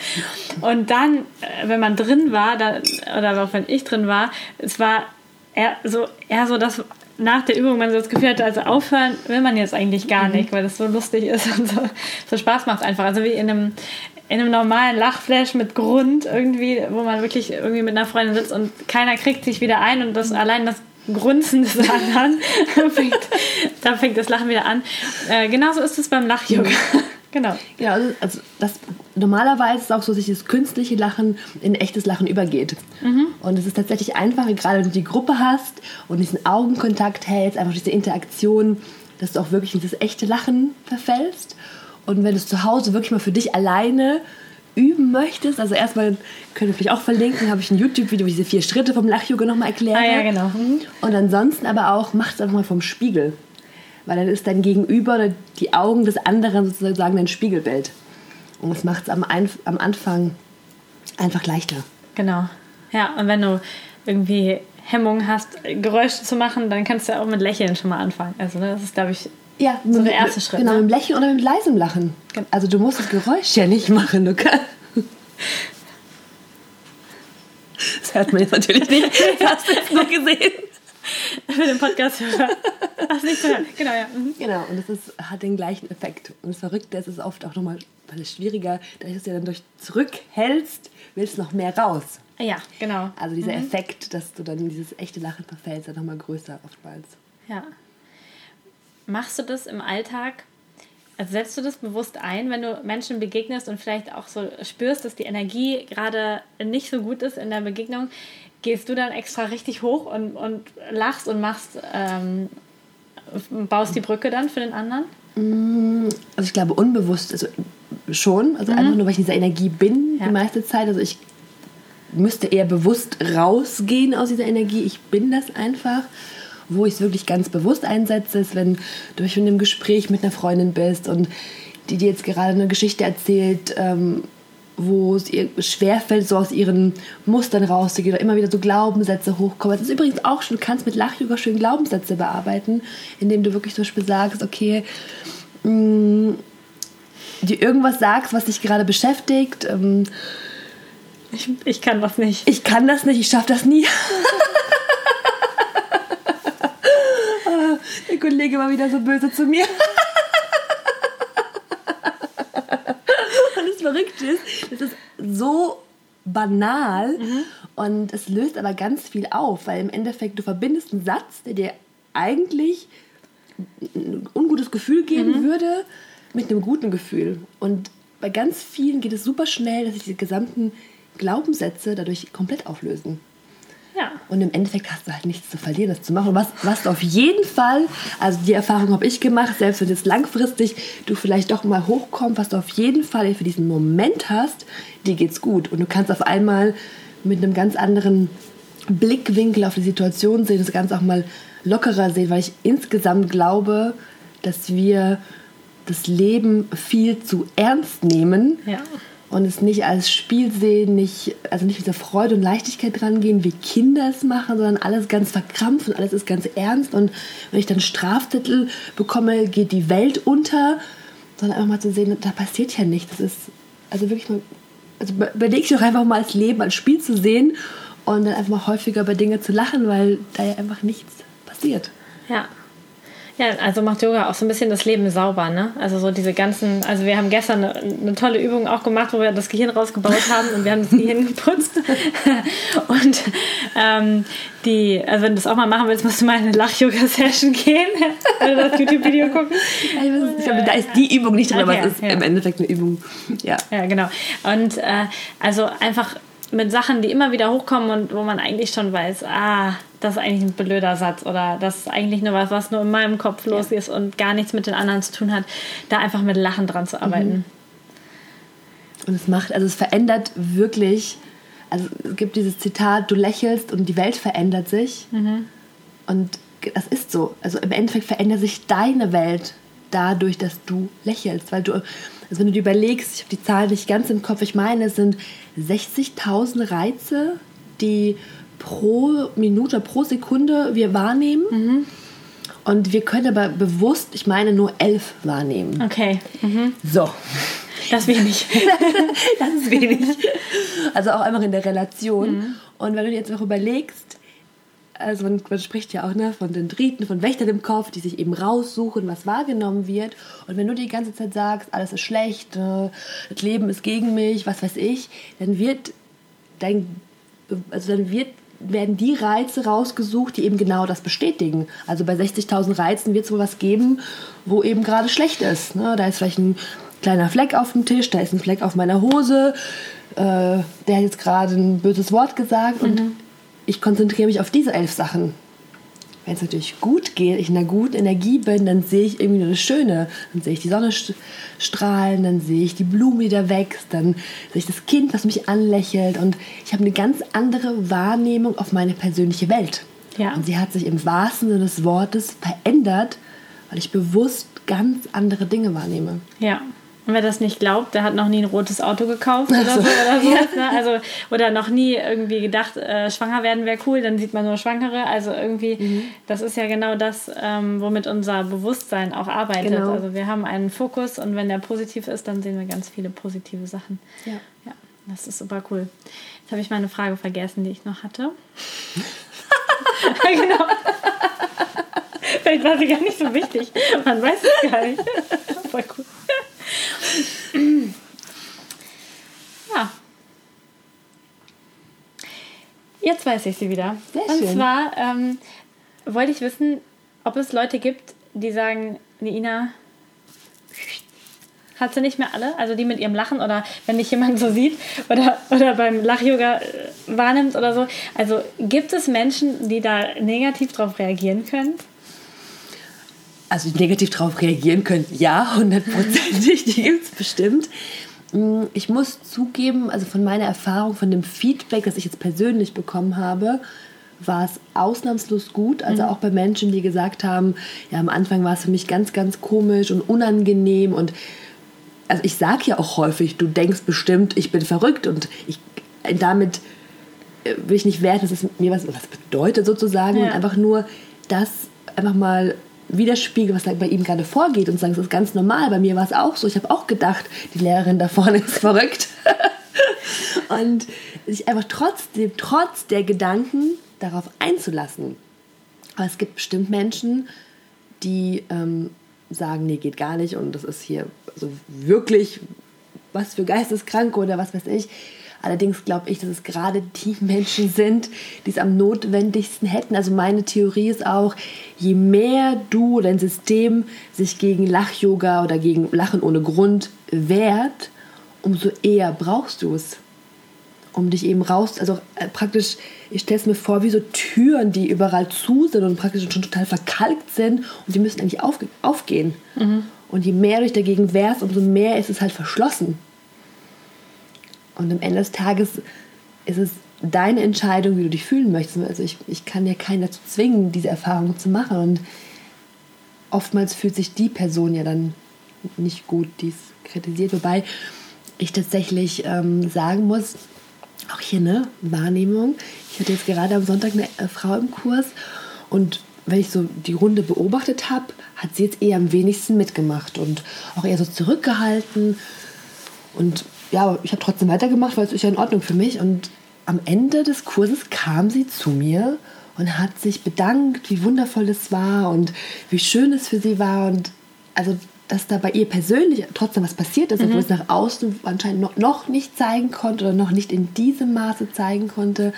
Und dann, äh, wenn man drin war, dann, oder auch wenn ich drin war, es war eher so, eher so das nach der Übung man so das Gefühl hatte, also aufhören will man jetzt eigentlich gar mhm. nicht, weil das so lustig ist und so, so Spaß macht einfach. Also wie in einem, in einem normalen Lachflash mit Grund irgendwie, wo man wirklich irgendwie mit einer Freundin sitzt und keiner kriegt sich wieder ein und das allein das Grunzen des anderen, fängt, da fängt das Lachen wieder an. Äh, genauso ist es beim Lach-Yoga. Genau. Ja, also, also das, normalerweise ist es auch so, dass das künstliche Lachen in echtes Lachen übergeht. Mhm. Und es ist tatsächlich einfacher, gerade wenn du die Gruppe hast und diesen Augenkontakt hältst, einfach diese Interaktion, dass du auch wirklich in dieses echte Lachen verfällst. Und wenn du es zu Hause wirklich mal für dich alleine üben möchtest, also erstmal können wir vielleicht auch verlinken, habe ich ein YouTube-Video, wo ich diese vier Schritte vom Lach-Yoga nochmal erkläre. Ah ja, genau. Mhm. Und ansonsten aber auch, mach es einfach mal vom Spiegel weil dann ist dein Gegenüber oder die Augen des anderen sozusagen dein Spiegelbild. Und das macht es am, am Anfang einfach leichter. Genau. Ja, und wenn du irgendwie Hemmungen hast, Geräusche zu machen, dann kannst du ja auch mit Lächeln schon mal anfangen. Also ne, das ist, glaube ich, ja, so der erste Schritt. Genau, ne? mit Lächeln oder mit leisem Lachen. Also du musst das Geräusch ja nicht machen. Du kannst das hört man jetzt natürlich nicht. Hast du es nur gesehen? Für den Podcast hören. Hast nicht gehört. Genau, ja. Mhm. Genau, und das ist, hat den gleichen Effekt. Und das Verrückte ist, es ist oft auch nochmal, weil es schwieriger, da du es ja dann durch zurückhältst, willst du noch mehr raus. Ja, genau. Also dieser mhm. Effekt, dass du dann in dieses echte Lachen verfällst, ist nochmal größer oftmals. Ja. Machst du das im Alltag? Also setzt du das bewusst ein, wenn du Menschen begegnest und vielleicht auch so spürst, dass die Energie gerade nicht so gut ist in der Begegnung? gehst du dann extra richtig hoch und, und lachst und machst, ähm, baust die Brücke dann für den anderen? Mm, also ich glaube unbewusst, also schon, also mhm. einfach nur, weil ich in dieser Energie bin ja. die meiste Zeit. Also ich müsste eher bewusst rausgehen aus dieser Energie. Ich bin das einfach. Wo ich es wirklich ganz bewusst einsetze, ist, wenn du in einem Gespräch mit einer Freundin bist und die dir jetzt gerade eine Geschichte erzählt, ähm, wo es ihr schwerfällt, so aus ihren Mustern rauszugehen oder immer wieder so Glaubenssätze hochkommen. Das ist übrigens auch schon, du kannst mit Lachyoga schön Glaubenssätze bearbeiten, indem du wirklich zum Beispiel sagst, okay, mh, mm, dir irgendwas sagst, was dich gerade beschäftigt. Ähm, ich, ich kann das nicht. Ich kann das nicht, ich schaffe das nie. Der Kollege war wieder so böse zu mir. Verrückte ist, das ist so banal mhm. und es löst aber ganz viel auf, weil im Endeffekt du verbindest einen Satz, der dir eigentlich ein ungutes Gefühl geben mhm. würde, mit einem guten Gefühl. Und bei ganz vielen geht es super schnell, dass sich die gesamten Glaubenssätze dadurch komplett auflösen. Ja. Und im Endeffekt hast du halt nichts zu verlieren, das zu machen. Und was, was du auf jeden Fall, also die Erfahrung habe ich gemacht, selbst wenn jetzt langfristig du vielleicht doch mal hochkommst, was du auf jeden Fall für diesen Moment hast, dir geht's gut. Und du kannst auf einmal mit einem ganz anderen Blickwinkel auf die Situation sehen, das Ganze auch mal lockerer sehen, weil ich insgesamt glaube, dass wir das Leben viel zu ernst nehmen. Ja und es nicht als Spiel sehen, nicht, also nicht mit dieser Freude und Leichtigkeit rangehen, wie Kinder es machen, sondern alles ganz verkrampft und alles ist ganz ernst. Und wenn ich dann Straftitel bekomme, geht die Welt unter, sondern einfach mal zu sehen, da passiert ja nichts. Das ist also wirklich mal, also überleg doch einfach mal als Leben, als Spiel zu sehen und dann einfach mal häufiger über Dinge zu lachen, weil da ja einfach nichts passiert. Ja. Ja, also macht Yoga auch so ein bisschen das Leben sauber, ne? Also so diese ganzen, also wir haben gestern eine, eine tolle Übung auch gemacht, wo wir das Gehirn rausgebaut haben und wir haben das Gehirn geputzt. und ähm, die, also wenn du das auch mal machen willst, musst du mal in eine Lach-Yoga-Session gehen, oder das YouTube-Video gucken. Ich glaube, da ist die Übung nicht drin, okay, aber es ist ja. im Endeffekt eine Übung. Ja, ja genau. Und äh, also einfach mit Sachen, die immer wieder hochkommen und wo man eigentlich schon weiß, ah, das ist eigentlich ein blöder Satz oder das ist eigentlich nur was, was nur in meinem Kopf los ist und gar nichts mit den anderen zu tun hat, da einfach mit Lachen dran zu arbeiten. Mhm. Und es macht, also es verändert wirklich, also es gibt dieses Zitat, du lächelst und die Welt verändert sich. Mhm. Und das ist so. Also im Endeffekt verändert sich deine Welt dadurch, dass du lächelst, weil du, also wenn du dir überlegst, ich habe die Zahl nicht ganz im Kopf, ich meine, es sind 60.000 Reize, die pro Minute, pro Sekunde wir wahrnehmen. Mhm. Und wir können aber bewusst, ich meine, nur elf wahrnehmen. Okay. Mhm. So. Das ist wenig. das ist wenig. Also auch einfach in der Relation. Mhm. Und wenn du dir jetzt noch überlegst, also man, man, spricht ja auch ne, von den Driten, von Wächtern im Kopf, die sich eben raussuchen, was wahrgenommen wird. Und wenn du die ganze Zeit sagst, alles ist schlecht, äh, das Leben ist gegen mich, was weiß ich, dann wird dein, also dann wird werden die Reize rausgesucht, die eben genau das bestätigen. Also bei 60.000 Reizen wird es wohl was geben, wo eben gerade schlecht ist. Ne? Da ist vielleicht ein kleiner Fleck auf dem Tisch, da ist ein Fleck auf meiner Hose, äh, der hat jetzt gerade ein böses Wort gesagt mhm. und ich konzentriere mich auf diese elf Sachen wenn es natürlich gut geht, ich in einer guten Energie bin, dann sehe ich irgendwie nur das Schöne. Dann sehe ich die Sonne strahlen, dann sehe ich die Blume, die da wächst, dann sehe ich das Kind, was mich anlächelt und ich habe eine ganz andere Wahrnehmung auf meine persönliche Welt. Ja. Und sie hat sich im wahrsten Sinne des Wortes verändert, weil ich bewusst ganz andere Dinge wahrnehme. Ja. Und wer das nicht glaubt, der hat noch nie ein rotes Auto gekauft oder so. Oder, so, ne? also, oder noch nie irgendwie gedacht, äh, schwanger werden wäre cool, dann sieht man nur Schwangere. Also irgendwie, mhm. das ist ja genau das, ähm, womit unser Bewusstsein auch arbeitet. Genau. Also wir haben einen Fokus und wenn der positiv ist, dann sehen wir ganz viele positive Sachen. Ja. ja das ist super cool. Jetzt habe ich meine Frage vergessen, die ich noch hatte. genau. Vielleicht war sie gar nicht so wichtig. Man weiß es gar nicht. Voll cool. Ja. Jetzt weiß ich sie wieder. Sehr Und schön. zwar ähm, wollte ich wissen, ob es Leute gibt, die sagen, Nina, hat sie nicht mehr alle, also die mit ihrem Lachen oder wenn dich jemand so sieht oder, oder beim Lach-Yoga äh, wahrnimmt oder so. Also gibt es Menschen, die da negativ drauf reagieren können? Also negativ darauf reagieren könnt, ja, hundertprozentig, die gibt es bestimmt. Mm, ich muss zugeben, also von meiner Erfahrung, von dem Feedback, das ich jetzt persönlich bekommen habe, war es ausnahmslos gut. Also auch bei Menschen, die gesagt haben, ja, am Anfang war es für mich ganz, ganz komisch und unangenehm und also ich sage ja auch häufig, du denkst bestimmt, ich bin verrückt und ich damit äh, will ich nicht werten, dass es mir was, was bedeutet sozusagen Ja. und einfach nur das einfach mal widerspiegeln, was bei ihm gerade vorgeht und sagen, das ist ganz normal. Bei mir war es auch so. Ich habe auch gedacht, die Lehrerin da vorne ist verrückt. und sich einfach trotzdem, trotz der Gedanken darauf einzulassen. Aber es gibt bestimmt Menschen, die ähm, sagen, nee, geht gar nicht und das ist hier so wirklich was für Geisteskranke oder was weiß ich. Allerdings glaube ich, dass es gerade die Menschen sind, die es am notwendigsten hätten. Also meine Theorie ist auch, je mehr du, dein System sich gegen Lach-Yoga oder gegen Lachen ohne Grund wehrt, umso eher brauchst du es um dich eben raus, also äh, praktisch, ich stelle es mir vor, wie so Türen, die überall zu sind und praktisch schon total verkalkt sind und die müssen eigentlich aufge aufgehen. Und je mehr du dich dagegen wehrst, umso mehr ist es halt verschlossen. Und am Ende des Tages ist es deine Entscheidung, wie du dich fühlen möchtest. Also ich, ich kann ja keinen dazu zwingen, diese Erfahrung zu machen. Und oftmals fühlt sich die Person ja dann nicht gut, die es kritisiert. Wobei ich tatsächlich ähm, sagen muss, auch hier eine Wahrnehmung. Ich hatte jetzt gerade am Sonntag eine äh, Frau im Kurs und wenn ich so die Runde beobachtet habe, hat sie jetzt eher am wenigsten mitgemacht und auch eher so zurückgehalten. Und ja, ich habe trotzdem weitergemacht, weil es ist ja in Ordnung für mich. Und am Ende des Kurses kam sie zu mir und hat sich bedankt, wie wundervoll es war und wie schön es für sie war. Und also, dass da bei ihr persönlich trotzdem was passiert ist, obwohl es nach außen anscheinend noch, noch nicht zeigen konnte oder noch nicht in diesem Maße zeigen konnte.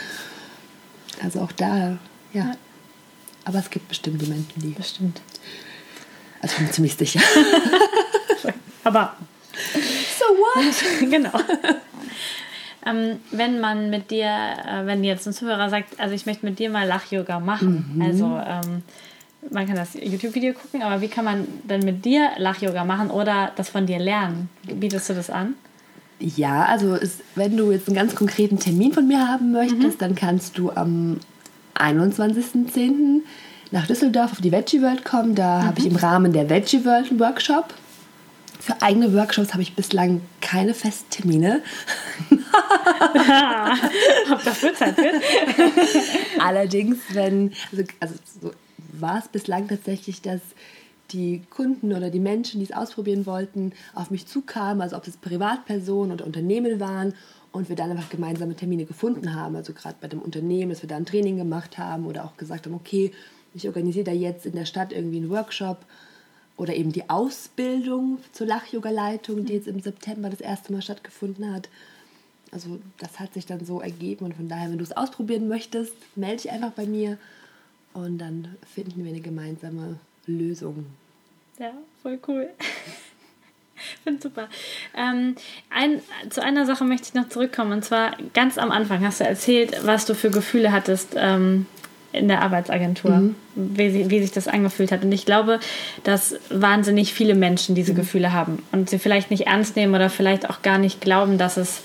Also auch da, ja. Ja. Aber es gibt bestimmte Menschen, die. Bestimmt. Also ich bin ziemlich sicher. Aber what? genau. ähm, wenn man mit dir, äh, wenn jetzt ein Zuhörer sagt, also ich möchte mit dir mal Lach-Yoga machen, also ähm, man kann das YouTube-Video gucken, aber wie kann man denn mit dir Lach-Yoga machen oder das von dir lernen? Bietest du das an? Ja, also es, wenn du jetzt einen ganz konkreten Termin von mir haben möchtest, dann kannst du am 21.10. nach Düsseldorf auf die Veggie World kommen. Da habe ich im Rahmen der Veggie World einen Workshop. Für eigene Workshops habe ich bislang keine festen Termine. Ob das wird Zeit wird? Allerdings, wenn, also, also so war es bislang tatsächlich, dass die Kunden oder die Menschen, die es ausprobieren wollten, auf mich zukamen, also ob es Privatpersonen oder Unternehmen waren und wir dann einfach gemeinsame Termine gefunden haben. Also gerade bei dem Unternehmen, dass wir da ein Training gemacht haben oder auch gesagt haben, okay, ich organisiere da jetzt in der Stadt irgendwie einen Workshop oder eben die Ausbildung zur Lach-Yoga-Leitung, die jetzt im September das erste Mal stattgefunden hat. Also das hat sich dann so ergeben und von daher, wenn du es ausprobieren möchtest, melde dich einfach bei mir und dann finden wir eine gemeinsame Lösung. Ja, voll cool. Finde super. Ähm, ein, zu einer Sache möchte ich noch zurückkommen. Und zwar ganz am Anfang hast du erzählt, was du für Gefühle hattest ähm, in der Arbeitsagentur, wie, sie, wie sich das angefühlt hat. Und ich glaube, dass wahnsinnig viele Menschen diese Gefühle haben und sie vielleicht nicht ernst nehmen oder vielleicht auch gar nicht glauben, dass es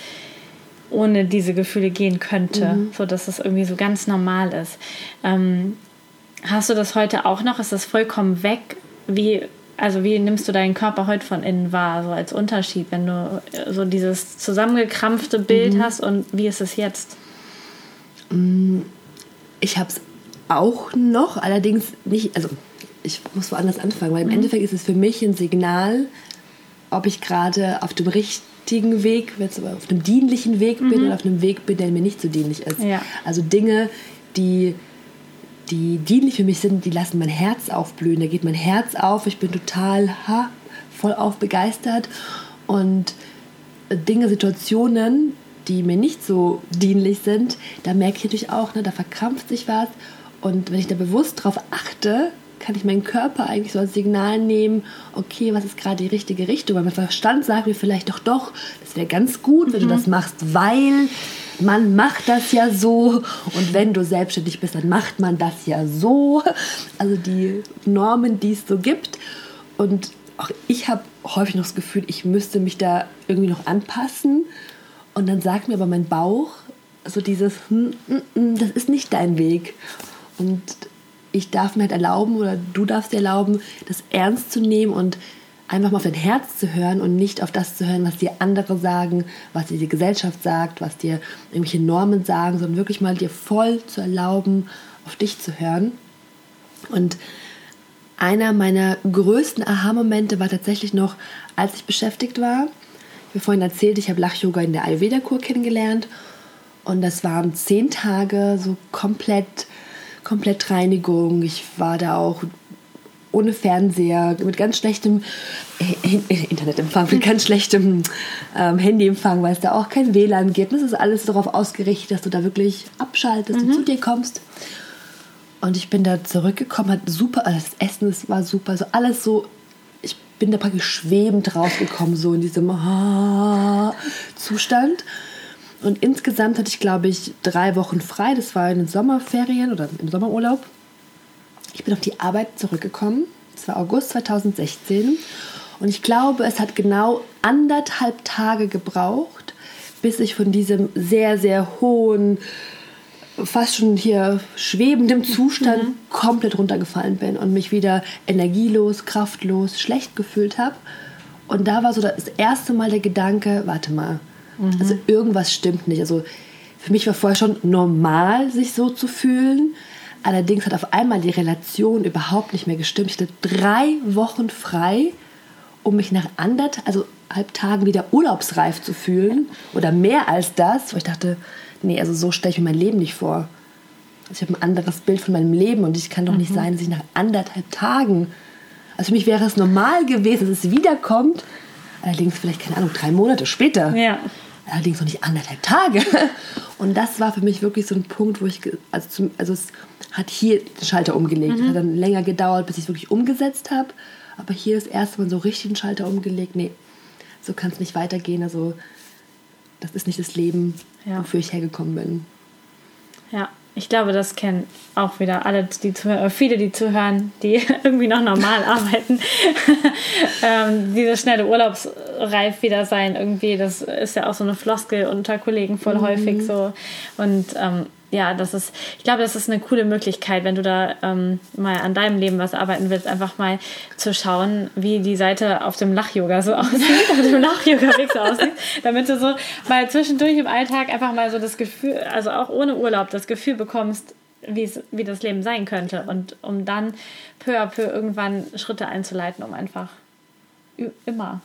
ohne diese Gefühle gehen könnte, so dass es irgendwie so ganz normal ist. Ähm, hast du das heute auch noch? Ist das vollkommen weg? Wie, also wie nimmst du deinen Körper heute von innen wahr, so als Unterschied, wenn du äh, so dieses zusammengekrampfte Bild hast und wie ist es jetzt? Ich habe es auch noch, allerdings nicht, also ich muss woanders anfangen, weil im Endeffekt ist es für mich ein Signal, ob ich gerade auf dem richtigen Weg, auf einem dienlichen Weg bin oder auf einem Weg bin, der mir nicht so dienlich ist. Ja. Also Dinge, die, die dienlich für mich sind, die lassen mein Herz aufblühen. Da geht mein Herz auf, ich bin total ha, voll auf begeistert. Und Dinge, Situationen, die mir nicht so dienlich sind, da merke ich natürlich auch, ne, da verkrampft sich was. Und wenn ich da bewusst drauf achte, kann ich meinen Körper eigentlich so als Signal nehmen, okay, was ist gerade die richtige Richtung? Weil mein Verstand sagt mir vielleicht doch, doch, das wäre ganz gut, wenn du das machst, weil man macht das ja so. Und wenn du selbstständig bist, dann macht man das ja so. Also die Normen, die es so gibt. Und auch ich habe häufig noch das Gefühl, ich müsste mich da irgendwie noch anpassen. Und dann sagt mir aber mein Bauch, so dieses, hm, hm, hm, das ist nicht dein Weg. Und ich darf mir halt erlauben oder du darfst dir erlauben, das ernst zu nehmen und einfach mal auf dein Herz zu hören und nicht auf das zu hören, was dir andere sagen, was dir die Gesellschaft sagt, was dir irgendwelche Normen sagen, sondern wirklich mal dir voll zu erlauben, auf dich zu hören. Und einer meiner größten Aha-Momente war tatsächlich noch, als ich beschäftigt war. Ich habe vorhin erzählt, ich habe Lach-Yoga in der Ayurveda-Kur kennengelernt. Und das waren zehn Tage so komplett, komplett Reinigung. Ich war da auch ohne Fernseher, mit ganz schlechtem Internetempfang, mit ganz schlechtem ähm, Handyempfang, weil es da auch kein WLAN gibt. Das ist alles darauf ausgerichtet, dass du da wirklich abschaltest mhm. und zu dir kommst. Und ich bin da zurückgekommen, hat super, also das Essen das war super, also alles so, ich bin da praktisch schwebend rausgekommen, so in diesem ah, Zustand. Und insgesamt hatte ich, glaube ich, drei Wochen frei. Das war in den Sommerferien oder im Sommerurlaub. Ich bin auf die Arbeit zurückgekommen. Es war August 2016. Und ich glaube, es hat genau anderthalb Tage gebraucht, bis ich von diesem sehr, sehr hohen, fast schon hier schwebendem Zustand mhm. komplett runtergefallen bin und mich wieder energielos, kraftlos, schlecht gefühlt habe. Und da war so das erste Mal der Gedanke, warte mal, mhm. also irgendwas stimmt nicht. Also für mich war vorher schon normal, sich so zu fühlen. Allerdings hat auf einmal die Relation überhaupt nicht mehr gestimmt. Ich hatte drei Wochen frei, um mich nach anderthalb also Tagen wieder urlaubsreif zu fühlen. Oder mehr als das, wo ich dachte, nee, also so stelle ich mir mein Leben nicht vor. Also ich habe ein anderes Bild von meinem Leben und ich kann doch nicht mhm. sein, dass ich nach anderthalb Tagen, also für mich wäre es normal gewesen, dass es wiederkommt, allerdings vielleicht, keine Ahnung, drei Monate später. Ja. Allerdings noch nicht anderthalb Tage. Und das war für mich wirklich so ein Punkt, wo ich, also, zum, also es hat hier den Schalter umgelegt. Mhm. Es hat dann länger gedauert, bis ich es wirklich umgesetzt habe. Aber hier ist erst mal so richtig den Schalter umgelegt. Nee, so kann es nicht weitergehen. Also das ist nicht das Leben, ja. wofür ich hergekommen bin. Ja, ich glaube, das kennen auch wieder alle, die zuhören, viele, die zuhören, die irgendwie noch normal arbeiten. ähm, diese schnelle Urlaubsreif wieder sein, irgendwie, das ist ja auch so eine Floskel unter Kollegen voll mhm. häufig so. Und ähm, ja, das ist, ich glaube, das ist eine coole Möglichkeit, wenn du da ähm, mal an deinem Leben was arbeiten willst, einfach mal zu schauen, wie die Seite auf dem Lach-Yoga so aussieht, auf dem Lach-Yoga-Weg so aussieht, damit du so mal zwischendurch im Alltag einfach mal so das Gefühl, also auch ohne Urlaub, das Gefühl bekommst, wie das Leben sein könnte und um dann peu à peu irgendwann Schritte einzuleiten, um einfach immer,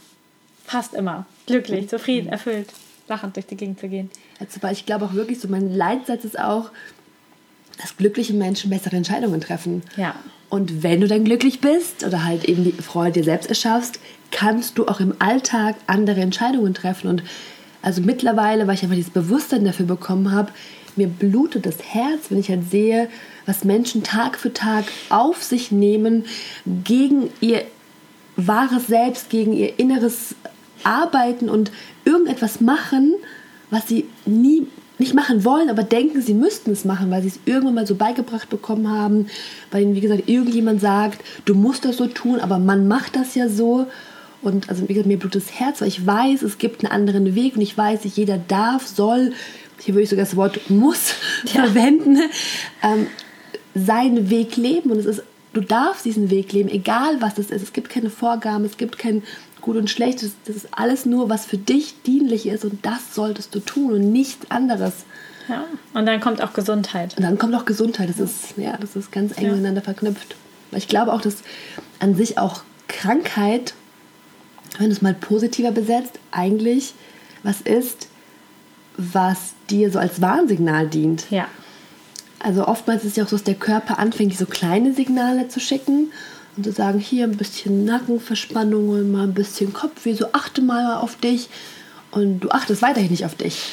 fast immer glücklich, zufrieden, erfüllt lachend durch die Gegend zu gehen. Also, weil ich glaube auch wirklich, so mein Leitsatz ist auch, dass glückliche Menschen bessere Entscheidungen treffen. Ja. Und wenn du dann glücklich bist oder halt eben die Freude dir selbst erschaffst, kannst du auch im Alltag andere Entscheidungen treffen. Und also mittlerweile, weil ich einfach dieses Bewusstsein dafür bekommen habe, mir blutet das Herz, wenn ich halt sehe, was Menschen Tag für Tag auf sich nehmen gegen ihr wahres Selbst, gegen ihr inneres Arbeiten und irgendetwas machen, was sie nie nicht machen wollen, aber denken, sie müssten es machen, weil sie es irgendwann mal so beigebracht bekommen haben, weil ihnen, wie gesagt, irgendjemand sagt, du musst das so tun, aber man macht das ja so. Und also, wie gesagt, mir blutet das Herz, weil ich weiß, es gibt einen anderen Weg und ich weiß, nicht jeder darf, soll, hier würde ich sogar das Wort muss ja. verwenden, ähm, seinen Weg leben. Und es ist, du darfst diesen Weg leben, egal was es ist. Es gibt keine Vorgaben, es gibt kein gut und schlecht. Das, das ist alles nur, was für dich dienlich ist und das solltest du tun und nichts anderes. Ja, und dann kommt auch Gesundheit. Und dann kommt auch Gesundheit. Das ist, ja, das ist ganz eng ja. miteinander verknüpft. Ich glaube auch, dass an sich auch Krankheit, wenn du es mal positiver besetzt, eigentlich was ist, was dir so als Warnsignal dient. Ja. Also oftmals ist es ja auch so, dass der Körper anfängt, so kleine Signale zu schicken und zu sagen, hier ein bisschen Nackenverspannungen, mal ein bisschen Kopfweh, so achte mal auf dich und du achtest weiterhin nicht auf dich.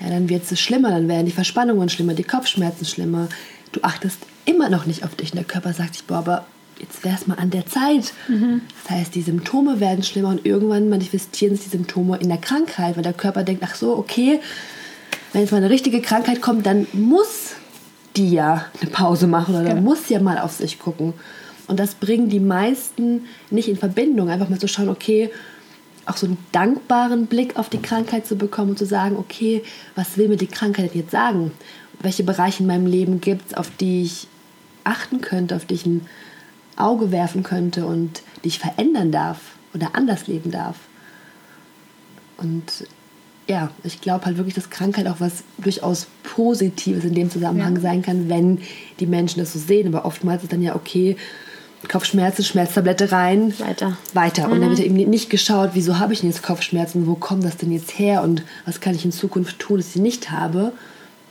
Ja, dann wird es schlimmer, dann werden die Verspannungen schlimmer, die Kopfschmerzen schlimmer. Du achtest immer noch nicht auf dich und der Körper sagt sich, boah, aber jetzt wäre es mal an der Zeit. Mhm. Das heißt, die Symptome werden schlimmer und irgendwann manifestieren sich die Symptome in der Krankheit, weil der Körper denkt, ach so, okay, wenn jetzt mal eine richtige Krankheit kommt, dann muss die ja eine Pause machen oder genau. muss ja mal auf sich gucken. Und das bringen die meisten nicht in Verbindung. Einfach mal zu schauen, okay, auch so einen dankbaren Blick auf die Krankheit zu bekommen und zu sagen, okay, was will mir die Krankheit jetzt sagen? Welche Bereiche in meinem Leben gibt es, auf die ich achten könnte, auf die ich ein Auge werfen könnte und die ich verändern darf oder anders leben darf? Und ja, ich glaube halt wirklich, dass Krankheit auch was durchaus Positives in dem Zusammenhang ja. sein kann, wenn die Menschen das so sehen. Aber oftmals ist dann ja okay, Kopfschmerzen, Schmerztablette rein. Weiter. Weiter. Mhm. Und dann wird eben nicht geschaut, wieso habe ich denn jetzt Kopfschmerzen, wo kommt das denn jetzt her und was kann ich in Zukunft tun, dass ich sie nicht habe.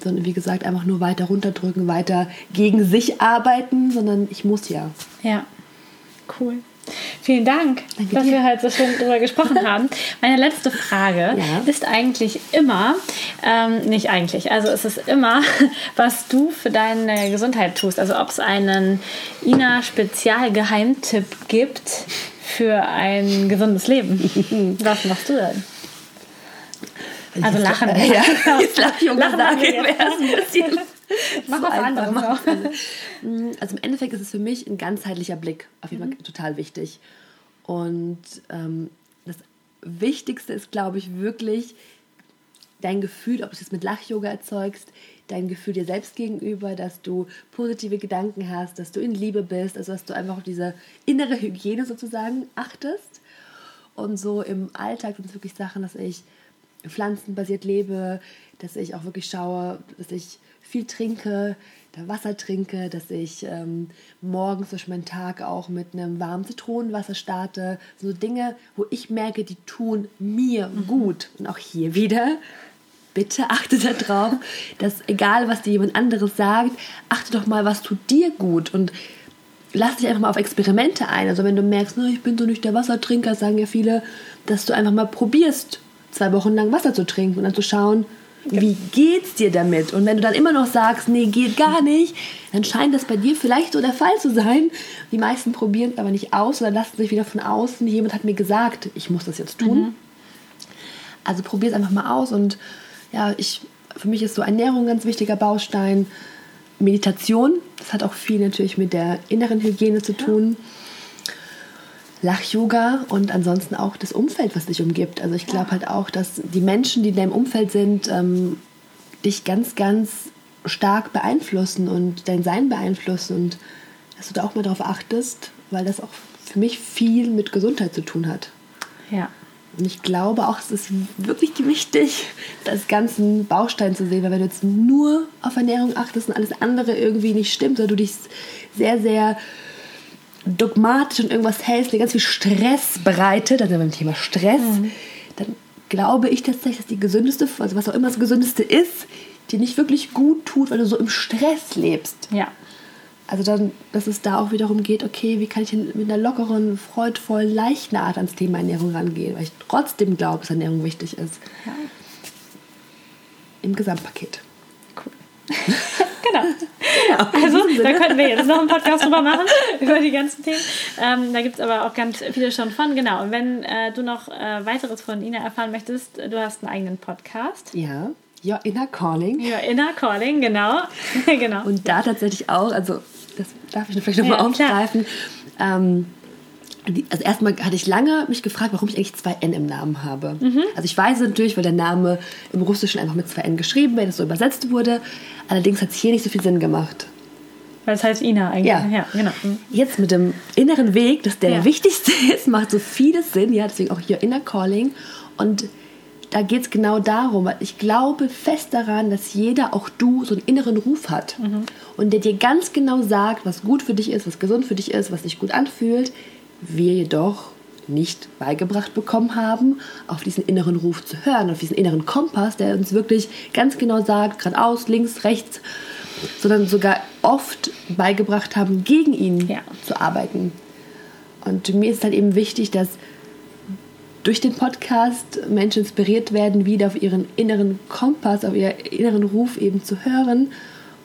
Sondern wie gesagt, einfach nur weiter runterdrücken, weiter gegen sich arbeiten, sondern ich muss ja. Ja, cool. Vielen Dank, Danke dass dir. wir halt so schön drüber gesprochen haben. Meine letzte Frage ja. ist eigentlich immer, ähm, nicht eigentlich, also es ist immer, was du für deine Gesundheit tust. Also ob es einen Ina-Spezialgeheimtipp gibt für ein gesundes Leben. Was machst du denn? Also lachen. Ja, jetzt lache ich um lachen sage, wäre ein bisschen Mach was anderes noch. Mm, also im Endeffekt ist es für mich ein ganzheitlicher Blick auf jeden Fall mhm. total wichtig. Und ähm, das Wichtigste ist, glaube ich, wirklich dein Gefühl, ob du es jetzt mit Lach-Yoga erzeugst, dein Gefühl dir selbst gegenüber, dass du positive Gedanken hast, dass du in Liebe bist, also dass du einfach auf diese innere Hygiene sozusagen achtest. Und so im Alltag sind es wirklich Sachen, dass ich pflanzenbasiert lebe, dass ich auch wirklich schaue, dass ich viel trinke, da Wasser trinke, dass ich ähm, morgens durch meinen Tag auch mit einem warmen Zitronenwasser starte. So Dinge, wo ich merke, die tun mir mhm. gut. Und auch hier wieder, bitte achte darauf, dass egal, was dir jemand anderes sagt, achte doch mal, was tut dir gut. Und lass dich einfach mal auf Experimente ein. Also wenn du merkst, ich bin so nicht der Wassertrinker, sagen ja viele, dass du einfach mal probierst, zwei Wochen lang Wasser zu trinken und dann zu schauen, wie geht's dir damit? Und wenn du dann immer noch sagst, nee, geht gar nicht, dann scheint das bei dir vielleicht so der Fall zu sein. Die meisten probieren es aber nicht aus oder lassen sich wieder von außen. Jemand hat mir gesagt, ich muss das jetzt tun. Mhm. Also probier es einfach mal aus. Und ja, ich, für mich ist so Ernährung ein ganz wichtiger Baustein. Meditation, das hat auch viel natürlich mit der inneren Hygiene zu tun. Ja. Lach-Yoga und ansonsten auch das Umfeld, was dich umgibt. Also ich glaube halt auch, dass die Menschen, die in deinem Umfeld sind, ähm, dich ganz, ganz stark beeinflussen und dein Sein beeinflussen und dass du da auch mal darauf achtest, weil das auch für mich viel mit Gesundheit zu tun hat. Ja. Und ich glaube auch, es ist wirklich wichtig, das ganzen Baustein zu sehen, weil wenn du jetzt nur auf Ernährung achtest und alles andere irgendwie nicht stimmt, oder du dich sehr, sehr dogmatisch und irgendwas hältst, dir ganz viel Stress bereitet, also beim Thema Stress, mhm. dann glaube ich tatsächlich, dass die gesündeste, also was auch immer das gesündeste ist, dir nicht wirklich gut tut, weil du so im Stress lebst. Ja. Also dann, dass es da auch wiederum geht, okay, wie kann ich mit einer lockeren, freudvollen, leichten Art ans Thema Ernährung rangehen, weil ich trotzdem glaube, dass Ernährung wichtig ist. Ja. Im Gesamtpaket. Genau. genau. Also, da könnten wir jetzt noch einen Podcast drüber machen, über die ganzen Themen. Ähm, da gibt es aber auch ganz viele schon von. Genau. Und wenn äh, du noch äh, weiteres von Ina erfahren möchtest, du hast einen eigenen Podcast. Ja. Your Inner Calling. Your Inner Calling, genau. genau. Und da tatsächlich auch, also das darf ich vielleicht nochmal ja, aufgreifen. Ähm, also erstmal hatte ich lange mich gefragt, warum ich eigentlich zwei N im Namen habe. Mhm. Also ich weiß natürlich, weil der Name im Russischen einfach mit zwei N geschrieben, wenn es so übersetzt wurde. Allerdings hat es hier nicht so viel Sinn gemacht. Weil es heißt Ina eigentlich. Ja, ja genau. Mhm. Jetzt mit dem inneren Weg, dass der ja. wichtigste ist, macht so vieles Sinn. Ja, deswegen auch hier Inner Calling. Und da geht es genau darum, weil ich glaube fest daran, dass jeder, auch du, so einen inneren Ruf hat. Mhm. Und der dir ganz genau sagt, was gut für dich ist, was gesund für dich ist, was sich gut anfühlt wir jedoch nicht beigebracht bekommen haben, auf diesen inneren Ruf zu hören, auf diesen inneren Kompass, der uns wirklich ganz genau sagt, geradeaus, links, rechts, sondern sogar oft beigebracht haben, gegen ihn ja. zu arbeiten. Und mir ist halt eben wichtig, dass durch den Podcast Menschen inspiriert werden, wieder auf ihren inneren Kompass, auf ihren inneren Ruf eben zu hören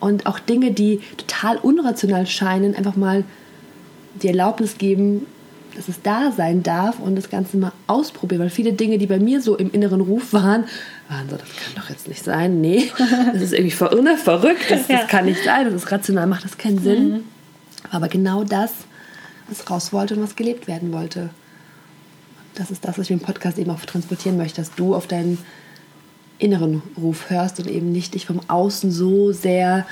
und auch Dinge, die total unrational scheinen, einfach mal die Erlaubnis geben, dass es da sein darf und das Ganze mal ausprobieren. Weil viele Dinge, die bei mir so im inneren Ruf waren, waren so, das kann doch jetzt nicht sein. Nee, das ist irgendwie ver ne, verrückt, das, das, kann nicht sein, das ist rational, macht das keinen Sinn. Mhm. Aber genau das, was raus wollte und was gelebt werden wollte. Das ist das, was ich im Podcast eben auch transportieren möchte, dass du auf deinen inneren Ruf hörst und eben nicht dich vom Außen so sehr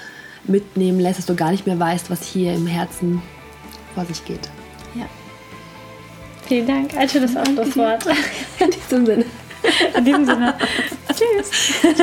mitnehmen lässt, dass du gar nicht mehr weißt, was hier im Herzen vor sich geht. Vielen Dank, ein das Abschlusswort. In diesem Sinne. In diesem Sinne. Tschüss. Tschüss.